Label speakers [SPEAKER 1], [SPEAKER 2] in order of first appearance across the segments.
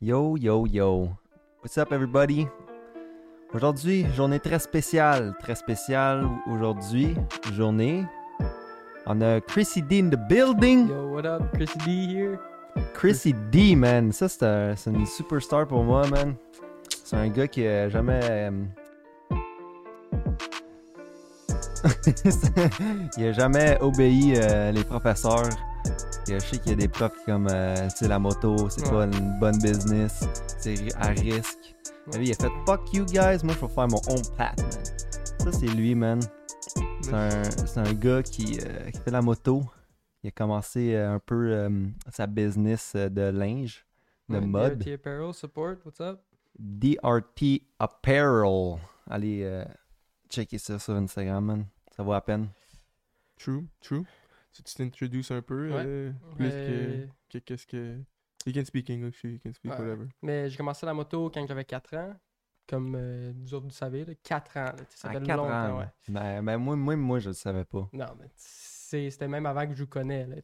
[SPEAKER 1] Yo, yo, yo. What's up, everybody? Aujourd'hui, journée très spéciale. Très spéciale aujourd'hui. Journée. On a Chrissy D in the building.
[SPEAKER 2] Yo, what up? Chrissy D here.
[SPEAKER 1] Chrissy D, man. Ça, c'est un- c'est une superstar pour moi, man. C'est un gars qui a jamais. euh, il a jamais obéi euh, les professeurs. Je sais qu'il y a des profs comme, euh, tu sais, la moto, c'est
[SPEAKER 2] Ouais.
[SPEAKER 1] pas une bonne business, c'est à risque. Mais lui, il a fait fuck you guys, moi je vais faire mon own path, man. Ça, c'est lui, man. C'est un, c'est un gars qui, euh, qui fait la moto. Il a commencé euh, un peu euh, sa business euh, de linge, de
[SPEAKER 2] Ouais,
[SPEAKER 1] mode.
[SPEAKER 2] DRT Apparel Support, what's up?
[SPEAKER 1] DRT Apparel. Allez euh, checker ça sur Instagram, man. Ça vaut la peine.
[SPEAKER 3] True, true. Si tu t'introduces un peu,
[SPEAKER 2] Ouais.
[SPEAKER 3] euh, plus
[SPEAKER 2] Euh,
[SPEAKER 3] que, que qu'est-ce que... You can speak English, you can speak
[SPEAKER 2] Ouais.
[SPEAKER 3] whatever.
[SPEAKER 2] Mais j'ai commencé la moto quand j'avais 4 ans. Comme euh, vous autres, vous savez, là, 4 ans. là, tu sais, ça
[SPEAKER 1] À
[SPEAKER 2] fait
[SPEAKER 1] 4
[SPEAKER 2] longtemps,
[SPEAKER 1] ans.
[SPEAKER 2] ouais.
[SPEAKER 1] Ben, ben, moi, moi, moi, je le savais pas.
[SPEAKER 2] Non, mais c'est- c'était même avant que je vous connais. Là,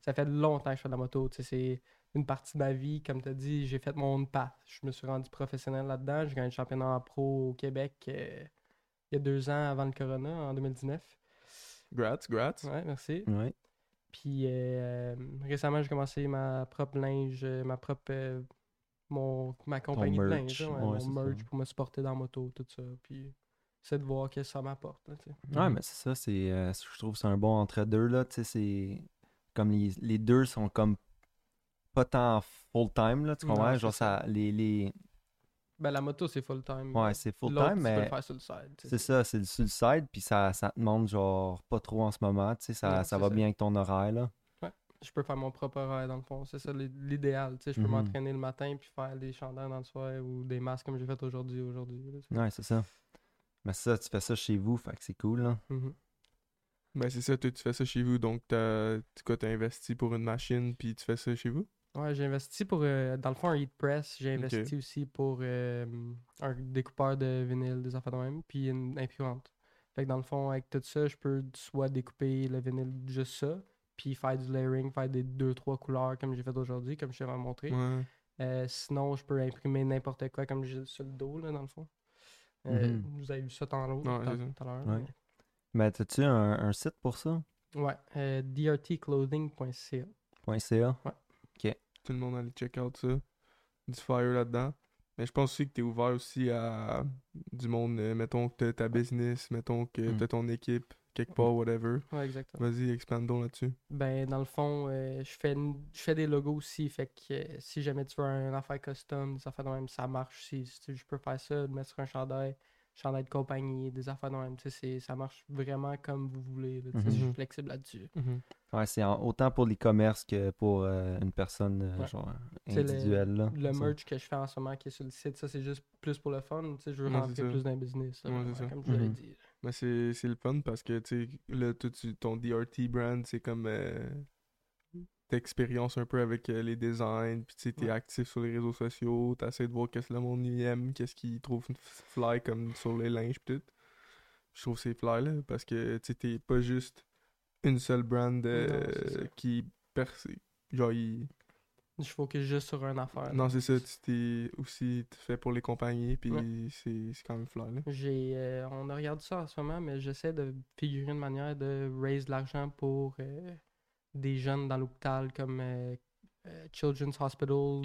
[SPEAKER 2] Ça fait longtemps que je fais de la moto. C'est une partie de ma vie. Comme tu as dit, j'ai fait mon own path. Je me suis rendu professionnel là-dedans. J'ai gagné le championnat en pro au Québec euh, il y a deux ans avant le Corona, en 2019.
[SPEAKER 3] Grats, grats.
[SPEAKER 2] Ouais, merci.
[SPEAKER 1] Ouais.
[SPEAKER 2] Puis euh, récemment, j'ai commencé ma propre linge, euh, ma propre. euh, mon, ma compagnie de
[SPEAKER 1] merch,
[SPEAKER 2] linge, hein, ouais,
[SPEAKER 1] ouais,
[SPEAKER 2] mon
[SPEAKER 1] ça.
[SPEAKER 2] merch pour me supporter dans la moto, tout ça. Puis c'est de voir qu'est-ce que ça m'apporte. là.
[SPEAKER 1] Ouais, mais c'est ça, c'est, euh, je trouve que c'est un bon entre-deux, là, tu sais, c'est comme les, les deux sont comme pas tant full-time, là, tu comprends? Genre, ça, les, les,
[SPEAKER 2] Ben, la moto, c'est full time.
[SPEAKER 1] ouais, c'est full-time,
[SPEAKER 2] Tu peux
[SPEAKER 1] mais
[SPEAKER 2] le faire sur le side.
[SPEAKER 1] c'est ça, c'est le sur le side, puis ça, ça te demande, genre, pas trop en ce moment, tu sais, ça,
[SPEAKER 2] Non,
[SPEAKER 1] ça va
[SPEAKER 2] ça.
[SPEAKER 1] bien avec ton horaire, là.
[SPEAKER 2] Je peux faire mon propre horaire dans le fond. C'est ça l'i- l'idéal. tu sais. Je peux
[SPEAKER 1] Mhm.
[SPEAKER 2] m'entraîner le matin puis faire des chandails dans le soir ou des masques comme j'ai fait aujourd'hui. aujourd'hui.
[SPEAKER 1] Ouais, c'est ça. Mais ça, tu fais ça chez vous, fait que c'est cool, là.
[SPEAKER 2] Mhm.
[SPEAKER 3] Ben c'est ça, tu fais ça chez vous, donc t'as, tu quoi, t'as investi pour une machine, puis tu fais ça chez vous?
[SPEAKER 2] Ouais, j'ai investi pour, euh, dans le fond, un heat press. J'ai investi aussi pour euh, un découpeur de vinyle, des affaires de même, puis une imprimante. Fait que dans le fond, avec tout ça, je peux soit découper le vinyle juste ça, puis faire du layering, faire des deux, trois couleurs comme j'ai fait aujourd'hui, comme je t'ai montré.
[SPEAKER 3] Ouais.
[SPEAKER 2] Euh, sinon, je peux imprimer n'importe quoi comme j'ai sur le dos, là, dans le fond. Euh,
[SPEAKER 1] Mhm.
[SPEAKER 2] Vous avez vu ça tantôt,
[SPEAKER 3] Ouais,
[SPEAKER 2] tout à- l'heure.
[SPEAKER 1] Mais t'as-tu un, un site pour ça?
[SPEAKER 2] Ouais, euh, drtclothing.ca.
[SPEAKER 1] .ca?
[SPEAKER 3] Tout le monde allait check out ça. Du fire là-dedans. Mais je pense aussi que t'es ouvert aussi à du monde, euh, mettons que t'as ta business, mettons que
[SPEAKER 1] Mm.
[SPEAKER 3] t'as ton équipe, quelque part, whatever.
[SPEAKER 2] Ouais, exactement.
[SPEAKER 3] Vas-y, expandons là-dessus.
[SPEAKER 2] Ben, dans le fond, euh, je fais une- je fais des logos aussi. Fait que euh, si jamais tu veux un affaire custom, des affaires de même, ça marche aussi. Si tu- je peux faire ça, mettre sur un chandail, chandail de compagnie, des affaires de même. Ça marche vraiment comme vous voulez. là, sais, Je suis
[SPEAKER 3] Mhm.
[SPEAKER 2] flexible là-dessus.
[SPEAKER 1] Ouais, c'est autant pour l'e-commerce que pour euh, une personne, euh,
[SPEAKER 2] Ouais.
[SPEAKER 1] genre,
[SPEAKER 2] le-
[SPEAKER 1] individuelle, là.
[SPEAKER 2] Le merch que je fais en ce moment qui est sur le site, ça c'est juste plus pour le fun. Tu sais, je veux
[SPEAKER 3] Ouais,
[SPEAKER 2] rentrer plus dans le business. là, vraiment. Comme je l'avais
[SPEAKER 1] Mhm.
[SPEAKER 2] dit.
[SPEAKER 3] Mais c'est c'est le fun parce que, tu sais, là, toi, tu- ton DRT brand, c'est comme. Euh, T'expériences un peu avec euh, les designs, puis tu t'es
[SPEAKER 2] Ouais.
[SPEAKER 3] actif sur les réseaux sociaux, t'essaies de voir qu'est-ce que le monde y aime, qu'est-ce qu'ils trouvent fly comme sur les linges, pis tout. Je trouve que c'est fly, là, parce que, tu t'es pas juste une seule brand euh,
[SPEAKER 2] Non,
[SPEAKER 3] qui perce. Genre, il-
[SPEAKER 2] Je focus juste sur une affaire.
[SPEAKER 3] Non, c'est ça, tu t'es aussi fait pour les compagnies, puis
[SPEAKER 2] Ouais.
[SPEAKER 3] c'est c'est quand même fly, là.
[SPEAKER 2] J'ai, euh, on a regardé ça en ce moment, mais j'essaie de figurer une manière de raise de l'argent pour euh, des jeunes dans l'hôpital comme euh, euh, Children's Hospital. ou-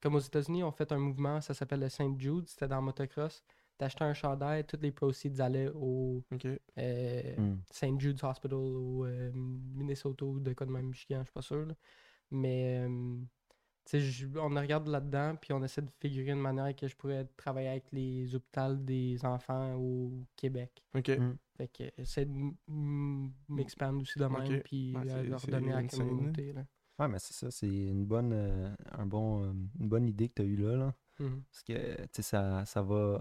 [SPEAKER 2] comme aux États-Unis, on fait un mouvement, ça s'appelle le Saint Jude, c'était dans motocross. T'achetais un chandail, tous les proceeds allaient au
[SPEAKER 3] Ok.
[SPEAKER 2] euh,
[SPEAKER 1] Mm.
[SPEAKER 2] St. Jude's Hospital au euh, Minnesota ou de quoi de même Michigan, je suis pas sûr. là. Mais euh, je- on regarde là-dedans, puis on essaie de figurer une manière que je pourrais travailler avec les hôpitaux des enfants au Québec.
[SPEAKER 3] Ok.
[SPEAKER 1] Mm.
[SPEAKER 2] Fait que essayer de m'expandre aussi de même, puis leur donner à la
[SPEAKER 3] là.
[SPEAKER 2] communauté. Là.
[SPEAKER 1] Ouais, mais c'est ça, c'est une bonne, euh, un bon, euh, une bonne idée que tu as eue là, là.
[SPEAKER 2] Mhm.
[SPEAKER 1] Parce que, tu sais, ça, ça va,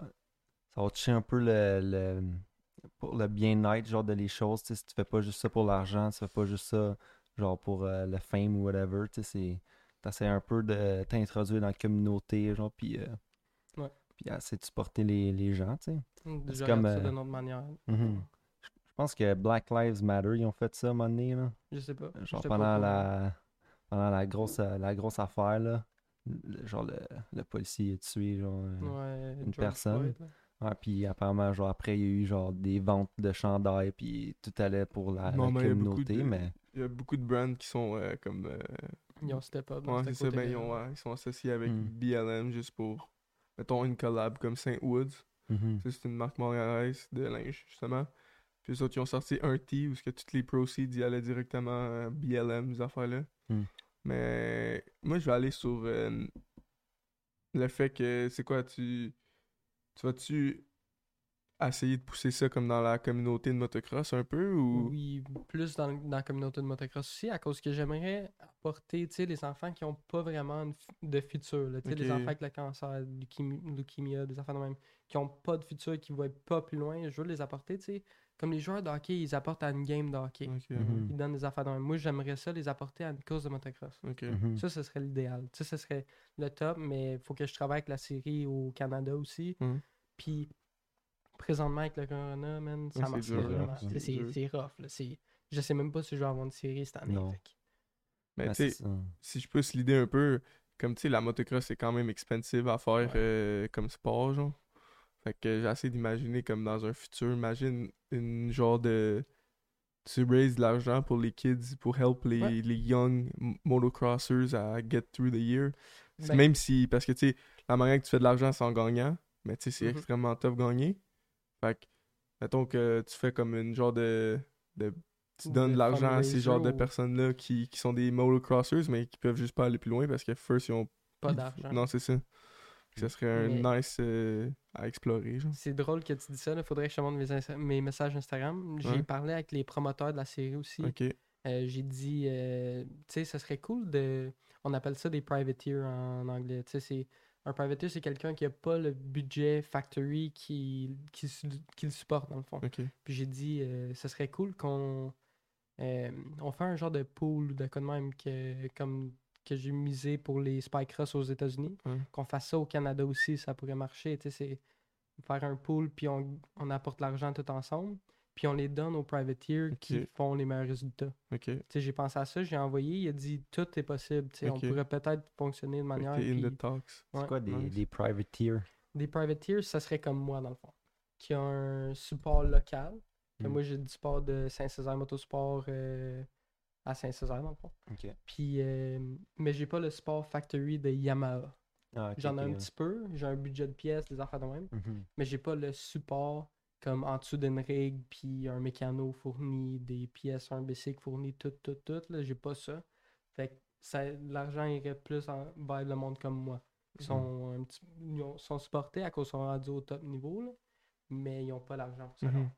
[SPEAKER 1] ça va toucher un peu le, le- pour le bien-être, genre, de les choses, tu sais, si tu fais pas juste ça pour l'argent, tu fais pas juste ça, genre, pour euh, le fame ou whatever, tu sais, c'est, t'essaies un peu de t'introduire dans la communauté, genre, puis, euh,
[SPEAKER 2] Ouais.
[SPEAKER 1] puis essayer de supporter les, les gens, tu sais. Comme,
[SPEAKER 2] ça
[SPEAKER 1] euh,
[SPEAKER 2] d'une autre manière.
[SPEAKER 1] Mhm. Je je pense que Black Lives Matter, ils ont fait ça à un moment donné, là.
[SPEAKER 2] Je sais pas.
[SPEAKER 1] Genre
[SPEAKER 2] pas
[SPEAKER 1] pendant la, pendant la grosse, euh, la grosse affaire, là. le- genre le, le policier a tué genre
[SPEAKER 2] Ouais,
[SPEAKER 1] une
[SPEAKER 2] George
[SPEAKER 1] personne.
[SPEAKER 2] Floyd,
[SPEAKER 1] puis apparemment, genre, après, il y a eu, genre, des ventes de chandails, puis tout allait pour la,
[SPEAKER 3] il
[SPEAKER 1] communauté,
[SPEAKER 3] de-
[SPEAKER 1] mais...
[SPEAKER 3] Il y a beaucoup de brands qui sont euh, comme. euh,
[SPEAKER 2] Ils ont step up.
[SPEAKER 3] ouais, c'est ça, ben, ils,
[SPEAKER 2] côté-là.
[SPEAKER 3] ont, ouais, ils sont associés avec
[SPEAKER 1] Hmm.
[SPEAKER 3] BLM juste pour. Mettons une collab comme Saint Woods.
[SPEAKER 1] Mhm.
[SPEAKER 3] Ça, c'est une marque montréalaise de linge, justement. Puis eux autres, ils ont sorti un tee où ce que toutes les proceeds y allaient directement à BLM, ces affaires-là.
[SPEAKER 1] Hmm.
[SPEAKER 3] Mais moi, je vais aller sur euh, le fait que, c'est quoi, tu. Tu vas-tu essayer de pousser ça comme dans la communauté de motocross un peu ou?
[SPEAKER 2] Oui, plus dans, dans la communauté de motocross aussi, à cause que j'aimerais apporter, tu sais, les enfants qui ont pas vraiment de, fu- de futur, là, sais, les enfants avec le cancer, leukémie, leukemia, des enfants de même, qui ont pas de futur, qui vont être pas plus loin, je veux les apporter, tu sais, comme les joueurs de hockey, ils apportent à une game de hockey.
[SPEAKER 1] Mhm.
[SPEAKER 2] Ils donnent des affaires de même. Moi, j'aimerais ça les apporter à une course de motocross.
[SPEAKER 1] Mhm.
[SPEAKER 2] Ça, ce serait l'idéal. Ça, ce serait le top, mais il faut que je travaille avec la série au Canada aussi.
[SPEAKER 3] Mhm.
[SPEAKER 2] Puis, présentement, avec le Corona, man, ça marche
[SPEAKER 3] dur,
[SPEAKER 2] pas
[SPEAKER 1] là.
[SPEAKER 2] vraiment.
[SPEAKER 1] C'est
[SPEAKER 2] rough. Là. C'est- Je sais même pas si je vais avoir une série cette année.
[SPEAKER 1] Non.
[SPEAKER 2] fait que-
[SPEAKER 3] Mais
[SPEAKER 1] Ah,
[SPEAKER 3] tu sais, si je pousse l'idée un peu, comme tu sais, la motocross c'est quand même expensive à faire
[SPEAKER 2] Ouais.
[SPEAKER 3] euh, comme sport, genre. Fait que j'essaie d'imaginer comme dans un futur, imagine une genre de. Tu raises de l'argent pour les kids, pour help les,
[SPEAKER 2] Ouais.
[SPEAKER 3] les young motocrossers à get through the year.
[SPEAKER 2] Ben-
[SPEAKER 3] Même si, parce que tu sais, la manière que tu fais de l'argent c'est en gagnant, mais tu sais, c'est
[SPEAKER 2] Mhm.
[SPEAKER 3] extrêmement tough gagner. Fait que, mettons que tu fais comme une genre de. de tu donnes de l'argent à ces genres de personnes-là qui, qui sont des motocrossers, mais qui peuvent juste pas aller plus loin parce que first, ils ont
[SPEAKER 2] Pas d'argent.
[SPEAKER 3] Non, c'est ça. Ça serait un nice euh, à explorer.
[SPEAKER 2] C'est drôle que tu dis ça. Il faudrait que je te montre mes, mes messages Instagram. J'ai
[SPEAKER 3] Ouais.
[SPEAKER 2] parlé avec les promoteurs de la série aussi. Euh, J'ai dit, euh, tu sais, ça serait cool de. On appelle ça des privateers en anglais. Tu sais, c'est. Un privateer, c'est quelqu'un qui a pas le budget factory qui, qui, qui le supporte, dans le fond. Puis j'ai dit, euh, ça serait cool qu'on euh, on fait un genre de pool ou de quoi de même que, comme, que j'ai misé pour les Spike Cross aux États-Unis. Qu'on fasse ça au Canada aussi, ça pourrait marcher. Tu sais, c'est faire un pool, puis on, on apporte l'argent tout ensemble, puis on les donne aux privateers qui font les meilleurs résultats. J'ai pensé à ça, j'ai envoyé, il a dit tout est possible. On pourrait peut-être fonctionner de manière.
[SPEAKER 3] in
[SPEAKER 2] puis-
[SPEAKER 3] the talks.
[SPEAKER 1] C'est
[SPEAKER 2] ouais.
[SPEAKER 1] quoi des,
[SPEAKER 3] nice.
[SPEAKER 1] des privateers?
[SPEAKER 2] Des privateers, ça serait comme moi, dans le fond. Qui a un support local. Que
[SPEAKER 1] Mm.
[SPEAKER 2] Moi, j'ai du support de Saint-Césaire Motosport euh, à Saint-Césaire, dans le fond.
[SPEAKER 1] Ok.
[SPEAKER 2] Puis, euh, mais j'ai pas le support factory de Yamaha.
[SPEAKER 1] Ah, ok,
[SPEAKER 2] J'en ai un
[SPEAKER 1] ouais.
[SPEAKER 2] petit peu. J'ai un budget de pièces, des affaires de même.
[SPEAKER 1] Mhm.
[SPEAKER 2] Mais j'ai pas le support comme en dessous d'une rig, puis un mécano fourni, des pièces, un bicycle fourni, tout, tout, tout. Là, j'ai pas ça. Fait que ça, l'argent irait plus en, vers le monde comme moi. Ils sont, un petit, ils ont- sont supportés à cause qu'ils sont rendus au top niveau, là, mais ils ont pas l'argent pour ça.
[SPEAKER 3] Mhm.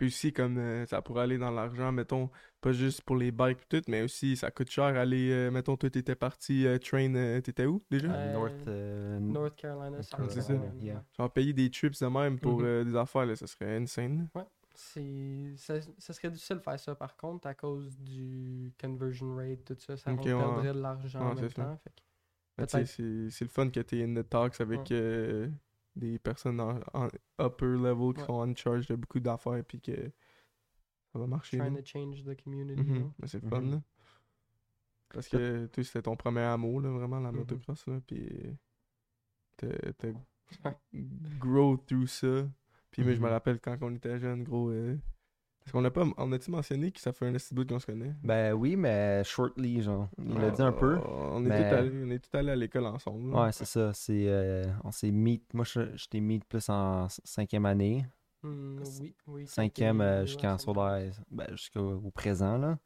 [SPEAKER 3] Puis aussi, comme euh, ça pourrait aller dans l'argent, mettons, pas juste pour les bikes et tout, mais aussi ça coûte cher aller, euh, mettons, toi t'étais parti euh, train, euh, t'étais où déjà?
[SPEAKER 2] Euh,
[SPEAKER 1] North, euh,
[SPEAKER 2] North Carolina, South
[SPEAKER 3] C'est ça.
[SPEAKER 2] Carolina.
[SPEAKER 1] Yeah.
[SPEAKER 2] ouais.
[SPEAKER 3] Genre payer des trips de même pour
[SPEAKER 2] Mhm.
[SPEAKER 3] euh, des affaires, là, ça serait insane.
[SPEAKER 2] C'est, ça, ça serait difficile de faire ça par contre à cause du conversion rate, tout ça. Ça
[SPEAKER 3] Ok,
[SPEAKER 2] on
[SPEAKER 3] ouais.
[SPEAKER 2] perdrait de l'argent en
[SPEAKER 3] Ouais,
[SPEAKER 2] même
[SPEAKER 3] c'est ça.
[SPEAKER 2] temps. fait que-
[SPEAKER 3] Mais tu sais,
[SPEAKER 2] Peut-être.
[SPEAKER 3] c'est c'est le fun que t'es in the talks avec
[SPEAKER 2] Ouais.
[SPEAKER 3] Des personnes en, en upper level qui
[SPEAKER 2] Ouais.
[SPEAKER 3] sont en charge de beaucoup d'affaires puis que ça va marcher. là.
[SPEAKER 2] Trying to change the community.
[SPEAKER 3] Mhm.
[SPEAKER 2] là.
[SPEAKER 3] Mais c'est le fun,
[SPEAKER 1] Mhm.
[SPEAKER 3] là. Parce que toi, c'était ton premier amour, là, vraiment, la
[SPEAKER 2] Mhm.
[SPEAKER 3] motocross, là. Puis t'as grow through ça. Puis moi, je me rappelle quand on était jeune, gros. euh, Parce qu'on a pas. On a-tu mentionné que ça fait un petit bout qu'on se connaît?
[SPEAKER 1] Ben oui, mais shortly, genre. Il l'a dit un peu.
[SPEAKER 3] On est
[SPEAKER 1] mais-
[SPEAKER 3] tous allés, on est tous allés à l'école ensemble. là.
[SPEAKER 1] Ouais, c'est ça. C'est, euh, on s'est meet. Moi, je, je t'ai meet plus en cinquième année.
[SPEAKER 2] Hmm, oui, oui.
[SPEAKER 1] Cinquième euh, jusqu'en secondaire. Ben, jusqu'au au présent, là.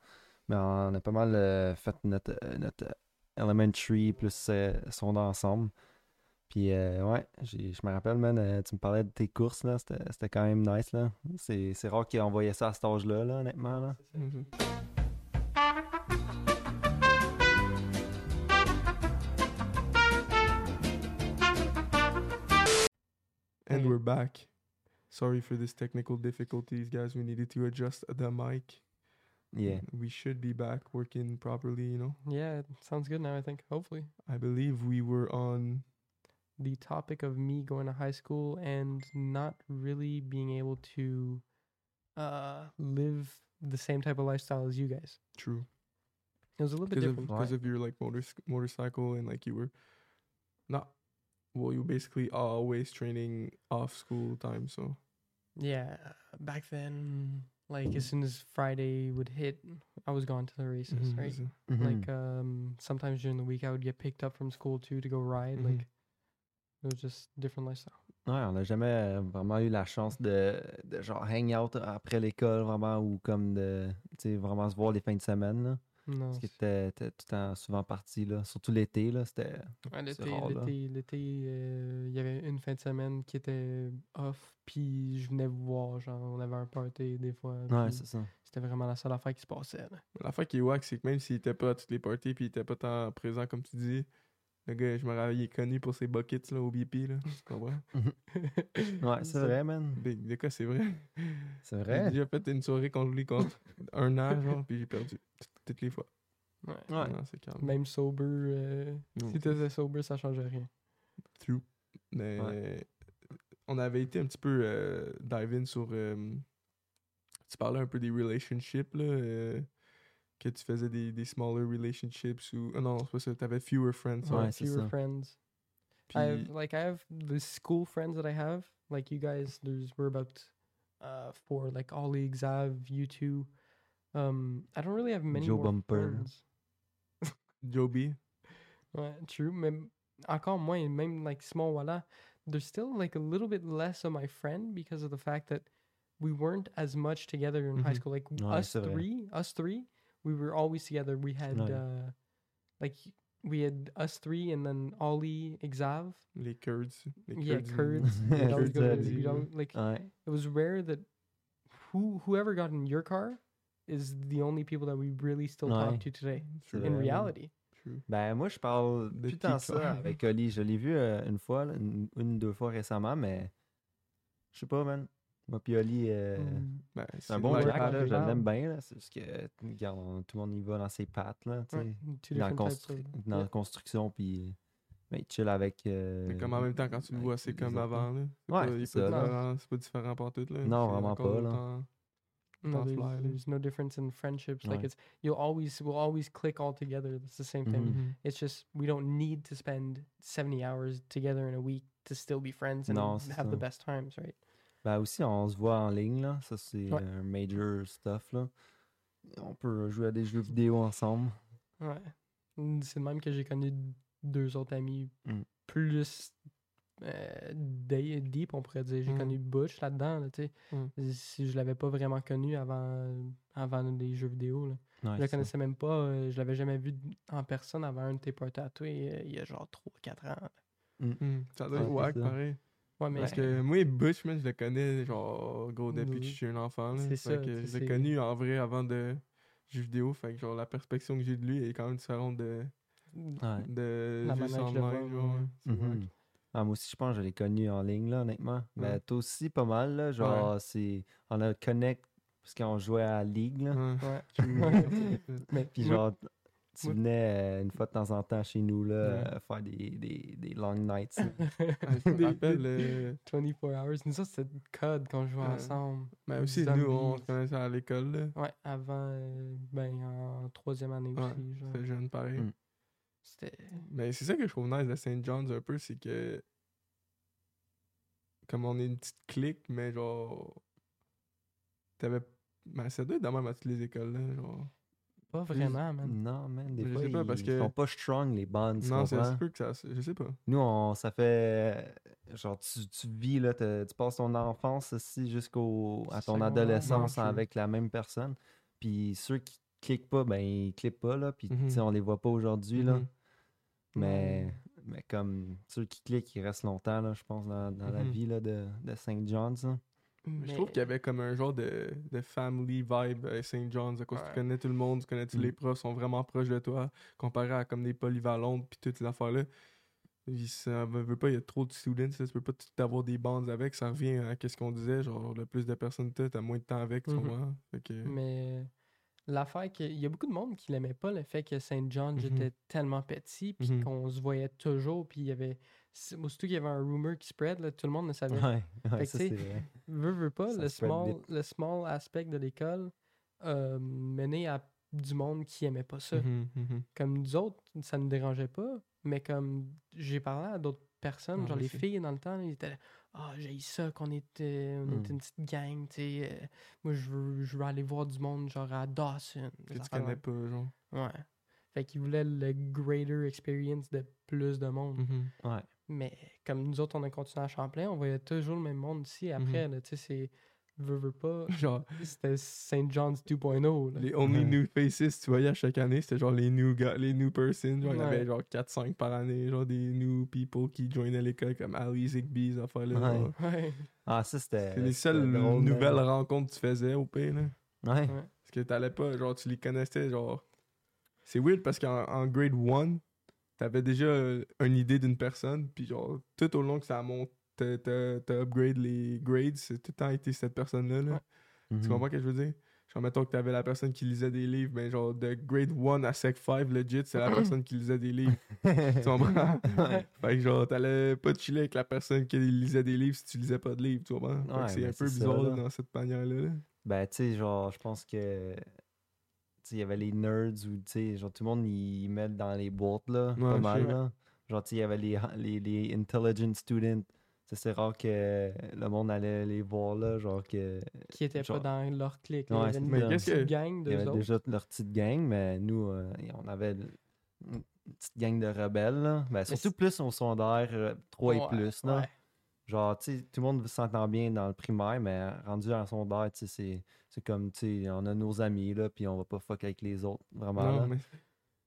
[SPEAKER 1] Mais on a pas mal euh, fait notre, notre elementary plus euh, secondaire ensemble. Puis, euh, ouais, je me rappelle, man, euh, tu me parlais de tes courses, là. C'était c'était quand même nice, là. C'est c'est rare qu'on voyait ça à cet âge-là, là, honnêtement, là.
[SPEAKER 3] Mhm. And
[SPEAKER 2] Okay.
[SPEAKER 3] we're back. Sorry for this technical difficulties, guys. We needed to adjust the mic.
[SPEAKER 1] Yeah.
[SPEAKER 3] We should be back working properly, you know?
[SPEAKER 2] Yeah, it sounds good now, I think. Hopefully.
[SPEAKER 3] I believe we were on
[SPEAKER 2] The topic of me going to high school and not really being able to uh, live the same type of lifestyle as you guys.
[SPEAKER 3] true
[SPEAKER 2] It was a little bit different.
[SPEAKER 3] because of your like motor motorcycle and like you were not Well, you basically always training off school time, so.
[SPEAKER 2] Yeah, back then, like as soon as Friday would hit, I was gone to the races,
[SPEAKER 3] Mhm,
[SPEAKER 2] right?
[SPEAKER 1] Mhm.
[SPEAKER 2] Like um, sometimes during the week, I would get picked up from school too to go ride.
[SPEAKER 3] Mhm.
[SPEAKER 2] Like it was just different lifestyle.
[SPEAKER 1] Ouais, on n'a jamais euh, vraiment eu la chance de, de genre hang out après l'école, vraiment, ou comme de, tu sais, vraiment se voir les fins de semaine, là.
[SPEAKER 2] Non,
[SPEAKER 1] Parce que t'étais tout le temps souvent parti, là. Surtout l'été, là, c'était...
[SPEAKER 2] Ouais, l'été, l'été, euh, il y avait une fin de semaine qui était off, puis je venais vous voir, genre on avait un party des fois.
[SPEAKER 1] Ouais, c'est ça.
[SPEAKER 2] C'était vraiment la seule affaire qui se passait. Là.
[SPEAKER 3] L'affaire qui est wack, c'est que même s'il était pas à toutes les parties puis il était pas tant présent comme tu dis, le gars, je me rappelle, il est connu pour ses buckets là, au BP, là. Tu comprends?
[SPEAKER 1] Ouais, c'est vrai, man.
[SPEAKER 3] Des, des cas, c'est vrai.
[SPEAKER 1] C'est
[SPEAKER 3] J'ai
[SPEAKER 1] vrai.
[SPEAKER 3] déjà fait une soirée contre lui contre un an, genre, puis j'ai perdu. Tout- Toutes les fois.
[SPEAKER 2] Ouais.
[SPEAKER 1] Ouais.
[SPEAKER 3] Non, calme.
[SPEAKER 2] Même sober, euh,
[SPEAKER 3] Non,
[SPEAKER 2] si t'étais sober, ça changeait rien.
[SPEAKER 3] True. Mais on avait été un petit peu euh, dive in sur. euh, tu parlais un peu des relationships, là. Que tu faisais des, des smaller relationships ou. ah non, c'est pas ça. T'avais fewer friends.
[SPEAKER 1] Ouais,
[SPEAKER 2] Ouais, fewer
[SPEAKER 1] ça.
[SPEAKER 2] friends.
[SPEAKER 3] Puis,
[SPEAKER 2] I have, like I have the school friends that I have. Like you guys, there's we're about uh four. Like Ollie, Xav, you two. Um, I don't really have many
[SPEAKER 1] Joe
[SPEAKER 2] more
[SPEAKER 1] Bumper.
[SPEAKER 2] friends.
[SPEAKER 3] Joby.
[SPEAKER 2] Ouais, true. Mais m- encore moins, même like small voilà, there's still like a little bit less of my friend because of the fact that we weren't as much together in high
[SPEAKER 3] Mhm.
[SPEAKER 2] school. Like
[SPEAKER 1] Ouais,
[SPEAKER 2] us three, us three, we were always together. We had
[SPEAKER 1] Ouais.
[SPEAKER 2] uh like we had us three and then Ollie, Xav.
[SPEAKER 3] Les Kurds. Les
[SPEAKER 2] Yeah,
[SPEAKER 3] Kurds.
[SPEAKER 2] Kurds. We'd always go to-
[SPEAKER 3] Kurds,
[SPEAKER 2] we'd
[SPEAKER 3] yeah.
[SPEAKER 2] al- like
[SPEAKER 1] Ouais.
[SPEAKER 2] it was rare that who whoever got in your car is the only people that we really still
[SPEAKER 1] Ouais.
[SPEAKER 2] talk to today.
[SPEAKER 3] True.
[SPEAKER 2] In reality.
[SPEAKER 3] True.
[SPEAKER 1] Ben, moi, je parle
[SPEAKER 3] De qui,
[SPEAKER 1] ça avec Oli. Je l'ai vu euh, une fois, une, deux fois récemment, mais je sais pas, man. Moi, puis Oli, euh,
[SPEAKER 2] Mm.
[SPEAKER 3] Ben,
[SPEAKER 1] c'est un bon Jack, je l'aime bien, là. C'est juste que, regarde, on- tout le monde y va dans ses pattes, là, tu sais.
[SPEAKER 2] Ouais,
[SPEAKER 1] Dans, constru- dans
[SPEAKER 2] yeah.
[SPEAKER 1] la construction, puis ben, il chill avec. euh,
[SPEAKER 3] Mais comme en même temps, quand tu le vois, c'est comme avant. Là. C'est
[SPEAKER 1] Ouais, c'est
[SPEAKER 3] pas
[SPEAKER 1] ça,
[SPEAKER 2] là.
[SPEAKER 3] différent, c'est pas différent pour tout. Là.
[SPEAKER 1] Non, vraiment pas, là.
[SPEAKER 2] No, there's, there's no difference in friendships. Like it's you'll always we'll always click all together. It's the same thing.
[SPEAKER 1] Mhm.
[SPEAKER 3] Mhm.
[SPEAKER 2] It's just we don't need to spend seventy hours together in a week to still be friends and
[SPEAKER 1] Non, c'est
[SPEAKER 2] have the best times, right?
[SPEAKER 1] Ben aussi, on se voit en ligne, là. Ça, c'est
[SPEAKER 2] Ouais.
[SPEAKER 1] un major stuff, là. On peut jouer à des jeux vidéo ensemble.
[SPEAKER 2] Ouais. Mm, C'est le même que j'ai connu deux autres amis
[SPEAKER 1] Mm.
[SPEAKER 2] plus euh, deep, on pourrait dire. J'ai
[SPEAKER 3] Mm.
[SPEAKER 2] connu Butch là-dedans, là, tu sais.
[SPEAKER 3] Mm.
[SPEAKER 2] Si je l'avais pas vraiment connu avant, avant les jeux vidéo, là.
[SPEAKER 1] Ouais,
[SPEAKER 2] Je le
[SPEAKER 1] ça.
[SPEAKER 2] connaissais même pas, euh, je l'avais jamais vu en personne avant un de tes euh, il y a genre 3-4 ans.
[SPEAKER 3] Ça doit être wack, pareil.
[SPEAKER 2] Ouais, mais
[SPEAKER 3] Parce que moi, Butch, man, je le connais, genre, gros, depuis que je suis un enfant.
[SPEAKER 2] C'est ça,
[SPEAKER 3] que je l'ai connu en vrai avant de jeux vidéo. Fait que, genre, la perspective que j'ai de lui est quand même différente de,
[SPEAKER 1] Ouais.
[SPEAKER 3] de
[SPEAKER 2] La
[SPEAKER 3] juste
[SPEAKER 2] manière
[SPEAKER 3] en genre,
[SPEAKER 1] Mhm. Ah, moi aussi, je pense que je l'ai connu en ligne, là, honnêtement. Mais
[SPEAKER 3] Ouais.
[SPEAKER 1] toi aussi, pas mal, là. Genre, c'est... On a connect parce qu'on jouait à la Ligue, là.
[SPEAKER 3] Ouais.
[SPEAKER 2] Ouais.
[SPEAKER 3] True.
[SPEAKER 2] mais
[SPEAKER 1] Puis genre, tu venais euh, une fois de temps en temps chez nous, là,
[SPEAKER 3] Ouais.
[SPEAKER 1] euh, faire des, des, des long nights.
[SPEAKER 3] je me rappelle,
[SPEAKER 2] des-
[SPEAKER 3] euh,
[SPEAKER 2] 24 hours. Nous, ça, c'était code quand on jouait
[SPEAKER 3] Ouais.
[SPEAKER 2] ensemble.
[SPEAKER 3] mais aussi, nous, on se connaissait à l'école, là.
[SPEAKER 2] Ouais, avant, euh, ben, en troisième année
[SPEAKER 3] Ouais,
[SPEAKER 2] aussi. genre.
[SPEAKER 3] C'était jeune, pareil.
[SPEAKER 1] Mm.
[SPEAKER 2] C'était.
[SPEAKER 3] Mais c'est ça que je trouve nice de St. John's un peu, c'est que. Comme on est une petite clique, mais genre. T'avais. Ben, ça doit être de même à toutes les écoles, là. Genre.
[SPEAKER 2] Pas vraiment, man.
[SPEAKER 1] Non, man, des
[SPEAKER 3] Je
[SPEAKER 1] fois,
[SPEAKER 3] sais pas,
[SPEAKER 1] ils,
[SPEAKER 3] parce
[SPEAKER 1] ils
[SPEAKER 3] que-
[SPEAKER 1] sont pas strong, les bandes, tu
[SPEAKER 3] non, c'est un peu que ça. Je sais pas.
[SPEAKER 1] Nous, on, ça fait... Genre, tu, tu vis, là, te- tu passes ton enfance aussi jusqu'au à ton
[SPEAKER 2] Secondaire.
[SPEAKER 1] adolescence avec la même personne. Puis ceux qui cliquent pas, ben, ils cliquent pas, là. Puis, tu sais,
[SPEAKER 3] Mhm.
[SPEAKER 1] on les voit pas aujourd'hui, là.
[SPEAKER 3] Mhm.
[SPEAKER 1] Mais, mais comme ceux qui cliquent, ils restent longtemps, là, je pense, dans, dans la
[SPEAKER 3] Mhm.
[SPEAKER 1] vie là, de, de St. John's. là.
[SPEAKER 3] Mais Je trouve qu'il y avait comme un genre de, de family vibe à St. John's. À cause
[SPEAKER 2] Ouais.
[SPEAKER 3] tu connais tout le monde, tu connais tous
[SPEAKER 1] Mm.
[SPEAKER 3] les profs, sont vraiment proches de toi, comparé à comme des polyvalentes puis toutes ces affaires-là. Ça veut, pas, il y a trop de students, là, tu peux pas tout avoir des bandes avec. Ça revient à ce qu'on disait, genre le plus de personnes tu t'as moins de temps avec? Fait que,
[SPEAKER 2] Mais l'affaire que. Il y a beaucoup de monde qui l'aimait pas, le fait que Saint John
[SPEAKER 3] Mhm.
[SPEAKER 2] était tellement petit, puis
[SPEAKER 3] Mhm.
[SPEAKER 2] qu'on se voyait toujours, puis il y avait. Surtout qu'il y avait un rumor qui spread, là, tout le monde le savait.
[SPEAKER 1] Ouais, ouais, ça, vrai.
[SPEAKER 2] Veux, veux pas,
[SPEAKER 1] Ça
[SPEAKER 2] le small, le small aspect de l'école euh, menait à du monde qui aimait pas ça.
[SPEAKER 3] Mhm, mhm.
[SPEAKER 2] Comme nous autres, ça ne dérangeait pas, Mais comme j'ai parlé à d'autres personnes,
[SPEAKER 3] Ah,
[SPEAKER 2] genre les filles dans le temps, ils étaient Ah, j'ai ça qu'on était, on
[SPEAKER 1] Mm.
[SPEAKER 2] était une petite gang, tu sais. euh, moi, je veux, je veux aller voir du monde, genre à Dawson.
[SPEAKER 3] Que tu connais pas, genre.
[SPEAKER 2] Ouais. Fait qu'ils voulaient le greater experience de plus de monde.
[SPEAKER 3] Mhm.
[SPEAKER 1] Ouais.
[SPEAKER 2] Mais comme nous autres, on a continué à Champlain, on voyait toujours le même monde ici.
[SPEAKER 3] Mhm.
[SPEAKER 2] Après, là, tu sais, c'est. Veux, veux pas.
[SPEAKER 3] Genre,
[SPEAKER 2] C'était St. John's 2.0. là.
[SPEAKER 3] les only
[SPEAKER 1] Ouais.
[SPEAKER 3] new faces, tu voyais à chaque année, c'était genre les new gars, les new persons. Genre, il y
[SPEAKER 2] Ouais.
[SPEAKER 3] avait genre 4-5 par année, genre des new people qui joignaient l'école comme Ali Zigbee, ces affaires-là.
[SPEAKER 1] Ouais. Ah, ça, c'était.
[SPEAKER 3] C'est les seules nouvelles rencontres que tu faisais au pays, là.
[SPEAKER 1] Ouais.
[SPEAKER 3] Parce que t'allais pas, genre, tu les connaissais, genre. C'est weird parce qu'en en grade 1, t'avais déjà euh, une idée d'une personne, puis genre, tout au long que ça monte, t'as upgrade les grades, c'est tout le temps été cette personne-là, là. Tu
[SPEAKER 1] Mhm.
[SPEAKER 3] comprends ce que je veux dire? Genre, mettons que t'avais la personne qui lisait des livres, ben genre, de grade 1 à sec 5, legit, c'est la personne qui lisait des livres. Tu comprends?
[SPEAKER 1] Ouais.
[SPEAKER 3] Fait que genre, t'allais pas chiller avec la personne qui lisait des livres si tu lisais pas de livres, tu comprends?
[SPEAKER 1] Ouais,
[SPEAKER 3] c'est
[SPEAKER 1] ben,
[SPEAKER 3] un peu
[SPEAKER 1] ça,
[SPEAKER 3] bizarre dans cette manière-là. là.
[SPEAKER 1] Ben, tu sais, genre, je pense que. Il y avait les nerds ou, tu sais, genre, tout le monde, ils mettent dans les boîtes, là.
[SPEAKER 3] Ouais,
[SPEAKER 1] pas mal, là. Genre, il y avait les, les, les intelligent students. C'est rare que le monde allait les voir, là. Genre, que.
[SPEAKER 2] Qui étaient
[SPEAKER 1] Genre-
[SPEAKER 2] pas dans leur clique.
[SPEAKER 1] Ouais,
[SPEAKER 2] il y avait
[SPEAKER 1] c'est
[SPEAKER 2] une
[SPEAKER 3] Mais
[SPEAKER 1] ça.
[SPEAKER 3] qu'est-ce
[SPEAKER 2] petite
[SPEAKER 3] que-
[SPEAKER 2] gang
[SPEAKER 1] Il y
[SPEAKER 2] d'eux
[SPEAKER 1] avait
[SPEAKER 2] autres.
[SPEAKER 1] déjà leur petite gang, mais nous, euh, on avait une petite gang de rebelles, là. Ben, surtout plus au secondaire 3 et plus, là.
[SPEAKER 2] ouais.
[SPEAKER 1] Genre, tu sais, tout le monde s'entend bien dans le primaire, mais rendu en secondaire, tu sais, c'est- c'est comme, tu sais, on a nos amis, là, puis on va pas fuck avec les autres, vraiment,
[SPEAKER 3] Non,
[SPEAKER 1] là.
[SPEAKER 3] mais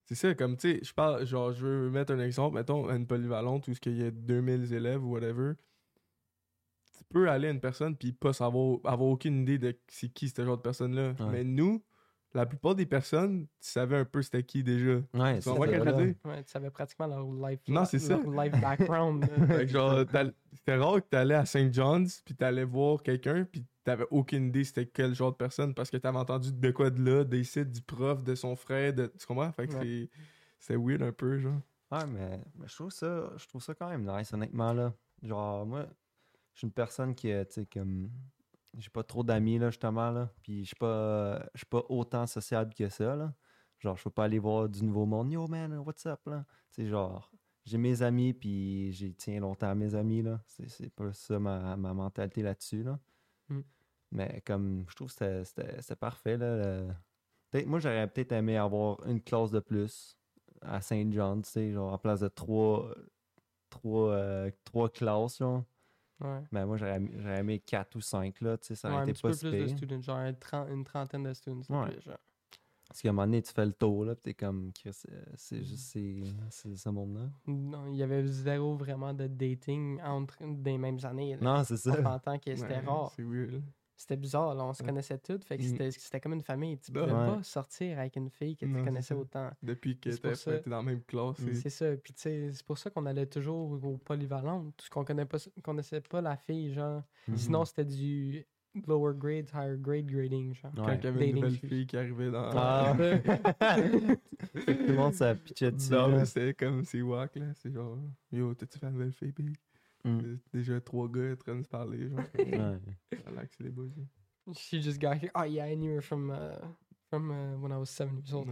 [SPEAKER 3] c'est ça, comme tu sais, je parle, genre, je veux mettre un exemple, mettons, à une polyvalente où il y a 2000 élèves ou whatever. Tu peux aller à une personne puis pas savoir, avoir aucune idée de c'est qui ce genre de personne-là.
[SPEAKER 1] Ouais.
[SPEAKER 3] Mais nous, la plupart des personnes, tu savais un peu c'était qui déjà.
[SPEAKER 1] Ouais,
[SPEAKER 3] Tu
[SPEAKER 1] ça?
[SPEAKER 2] Ouais, tu savais pratiquement leur life,
[SPEAKER 3] Non, c'est ça.
[SPEAKER 2] life background. là.
[SPEAKER 3] Fait que genre, c'était rare que t'allais à St. John's puis t'allais voir quelqu'un puis t'avais aucune idée c'était quel genre de personne parce que t'avais entendu de quoi de là, des sites du prof, de son frère, de, tu comprends? Fait que
[SPEAKER 2] Ouais.
[SPEAKER 3] c'est, c'est weird un peu, genre.
[SPEAKER 1] Ouais, mais, mais je trouve ça, je trouve ça quand même nice, honnêtement, là. Genre, moi, je suis une personne qui, euh, tu sais, comme, j'ai pas trop d'amis, là, justement, là. Puis je suis pas, je suis pas autant sociable que ça, là. Genre, je peux pas aller voir du nouveau monde. Yo, man, what's up, là? Tu sais, genre, j'ai mes amis, puis j'y tiens longtemps à mes amis, là. C'est, c'est pas ça ma, ma mentalité là-dessus, là.
[SPEAKER 2] Mm.
[SPEAKER 1] Mais comme, je trouve que c'était, parfait, là. le- moi, j'aurais peut-être aimé avoir une classe de plus à Saint John, tu sais, genre en place de trois, trois, euh, trois classes, genre.
[SPEAKER 2] Ouais.
[SPEAKER 1] Ben moi, j'aurais aimé- quatre ou cinq, là, tu sais, ça
[SPEAKER 2] Ouais,
[SPEAKER 1] aurait
[SPEAKER 2] un
[SPEAKER 1] été
[SPEAKER 2] petit
[SPEAKER 1] pas
[SPEAKER 2] peu plus de students, genre une, tren- une trentaine de students. de
[SPEAKER 1] Ouais.
[SPEAKER 2] plus, genre.
[SPEAKER 1] Parce qu'à un moment donné, tu fais le tour, là, pis t'es comme, Chris, euh, c'est juste ces- c'est ce monde-là.
[SPEAKER 2] Non, il y avait zéro vraiment de dating entre des mêmes années. là.
[SPEAKER 1] Non, c'est
[SPEAKER 2] On
[SPEAKER 1] ça.
[SPEAKER 2] s'entend que c'était
[SPEAKER 3] Ouais,
[SPEAKER 2] rare.
[SPEAKER 3] C'est weird.
[SPEAKER 2] C'était bizarre, là, on se
[SPEAKER 3] Ouais.
[SPEAKER 2] connaissait toutes, fait que
[SPEAKER 3] Mm.
[SPEAKER 2] c'était c'était comme une famille. Tu
[SPEAKER 3] Ouais.
[SPEAKER 2] pouvais
[SPEAKER 1] Ouais.
[SPEAKER 2] pas sortir avec une fille que tu connaissais autant.
[SPEAKER 3] Depuis que t'as
[SPEAKER 2] ça-
[SPEAKER 3] dans la même classe.
[SPEAKER 1] Mm.
[SPEAKER 3] et-
[SPEAKER 2] C'est ça. Puis tu sais, c'est pour ça qu'on allait toujours au polyvalent. Parce qu'on connaît pas, connaissait pas la fille, genre.
[SPEAKER 1] Mhm.
[SPEAKER 2] Sinon, c'était du lower grade, higher grade grading, genre.
[SPEAKER 3] Quand
[SPEAKER 1] Ouais.
[SPEAKER 3] il y avait une nouvelle fille qui arrivait dans.
[SPEAKER 1] Ah. Tout le monde pitché dessus.
[SPEAKER 3] non, mais c'est comme, c'est wack, là. C'est genre, yo, t'as-tu fait une nouvelle fille, pis
[SPEAKER 1] Mm.
[SPEAKER 3] déjà trois gars en train de se parler, genre. Relax les boys. là.
[SPEAKER 2] She just got here. Oh yeah, I knew her from, uh, from uh, when I was seven years old.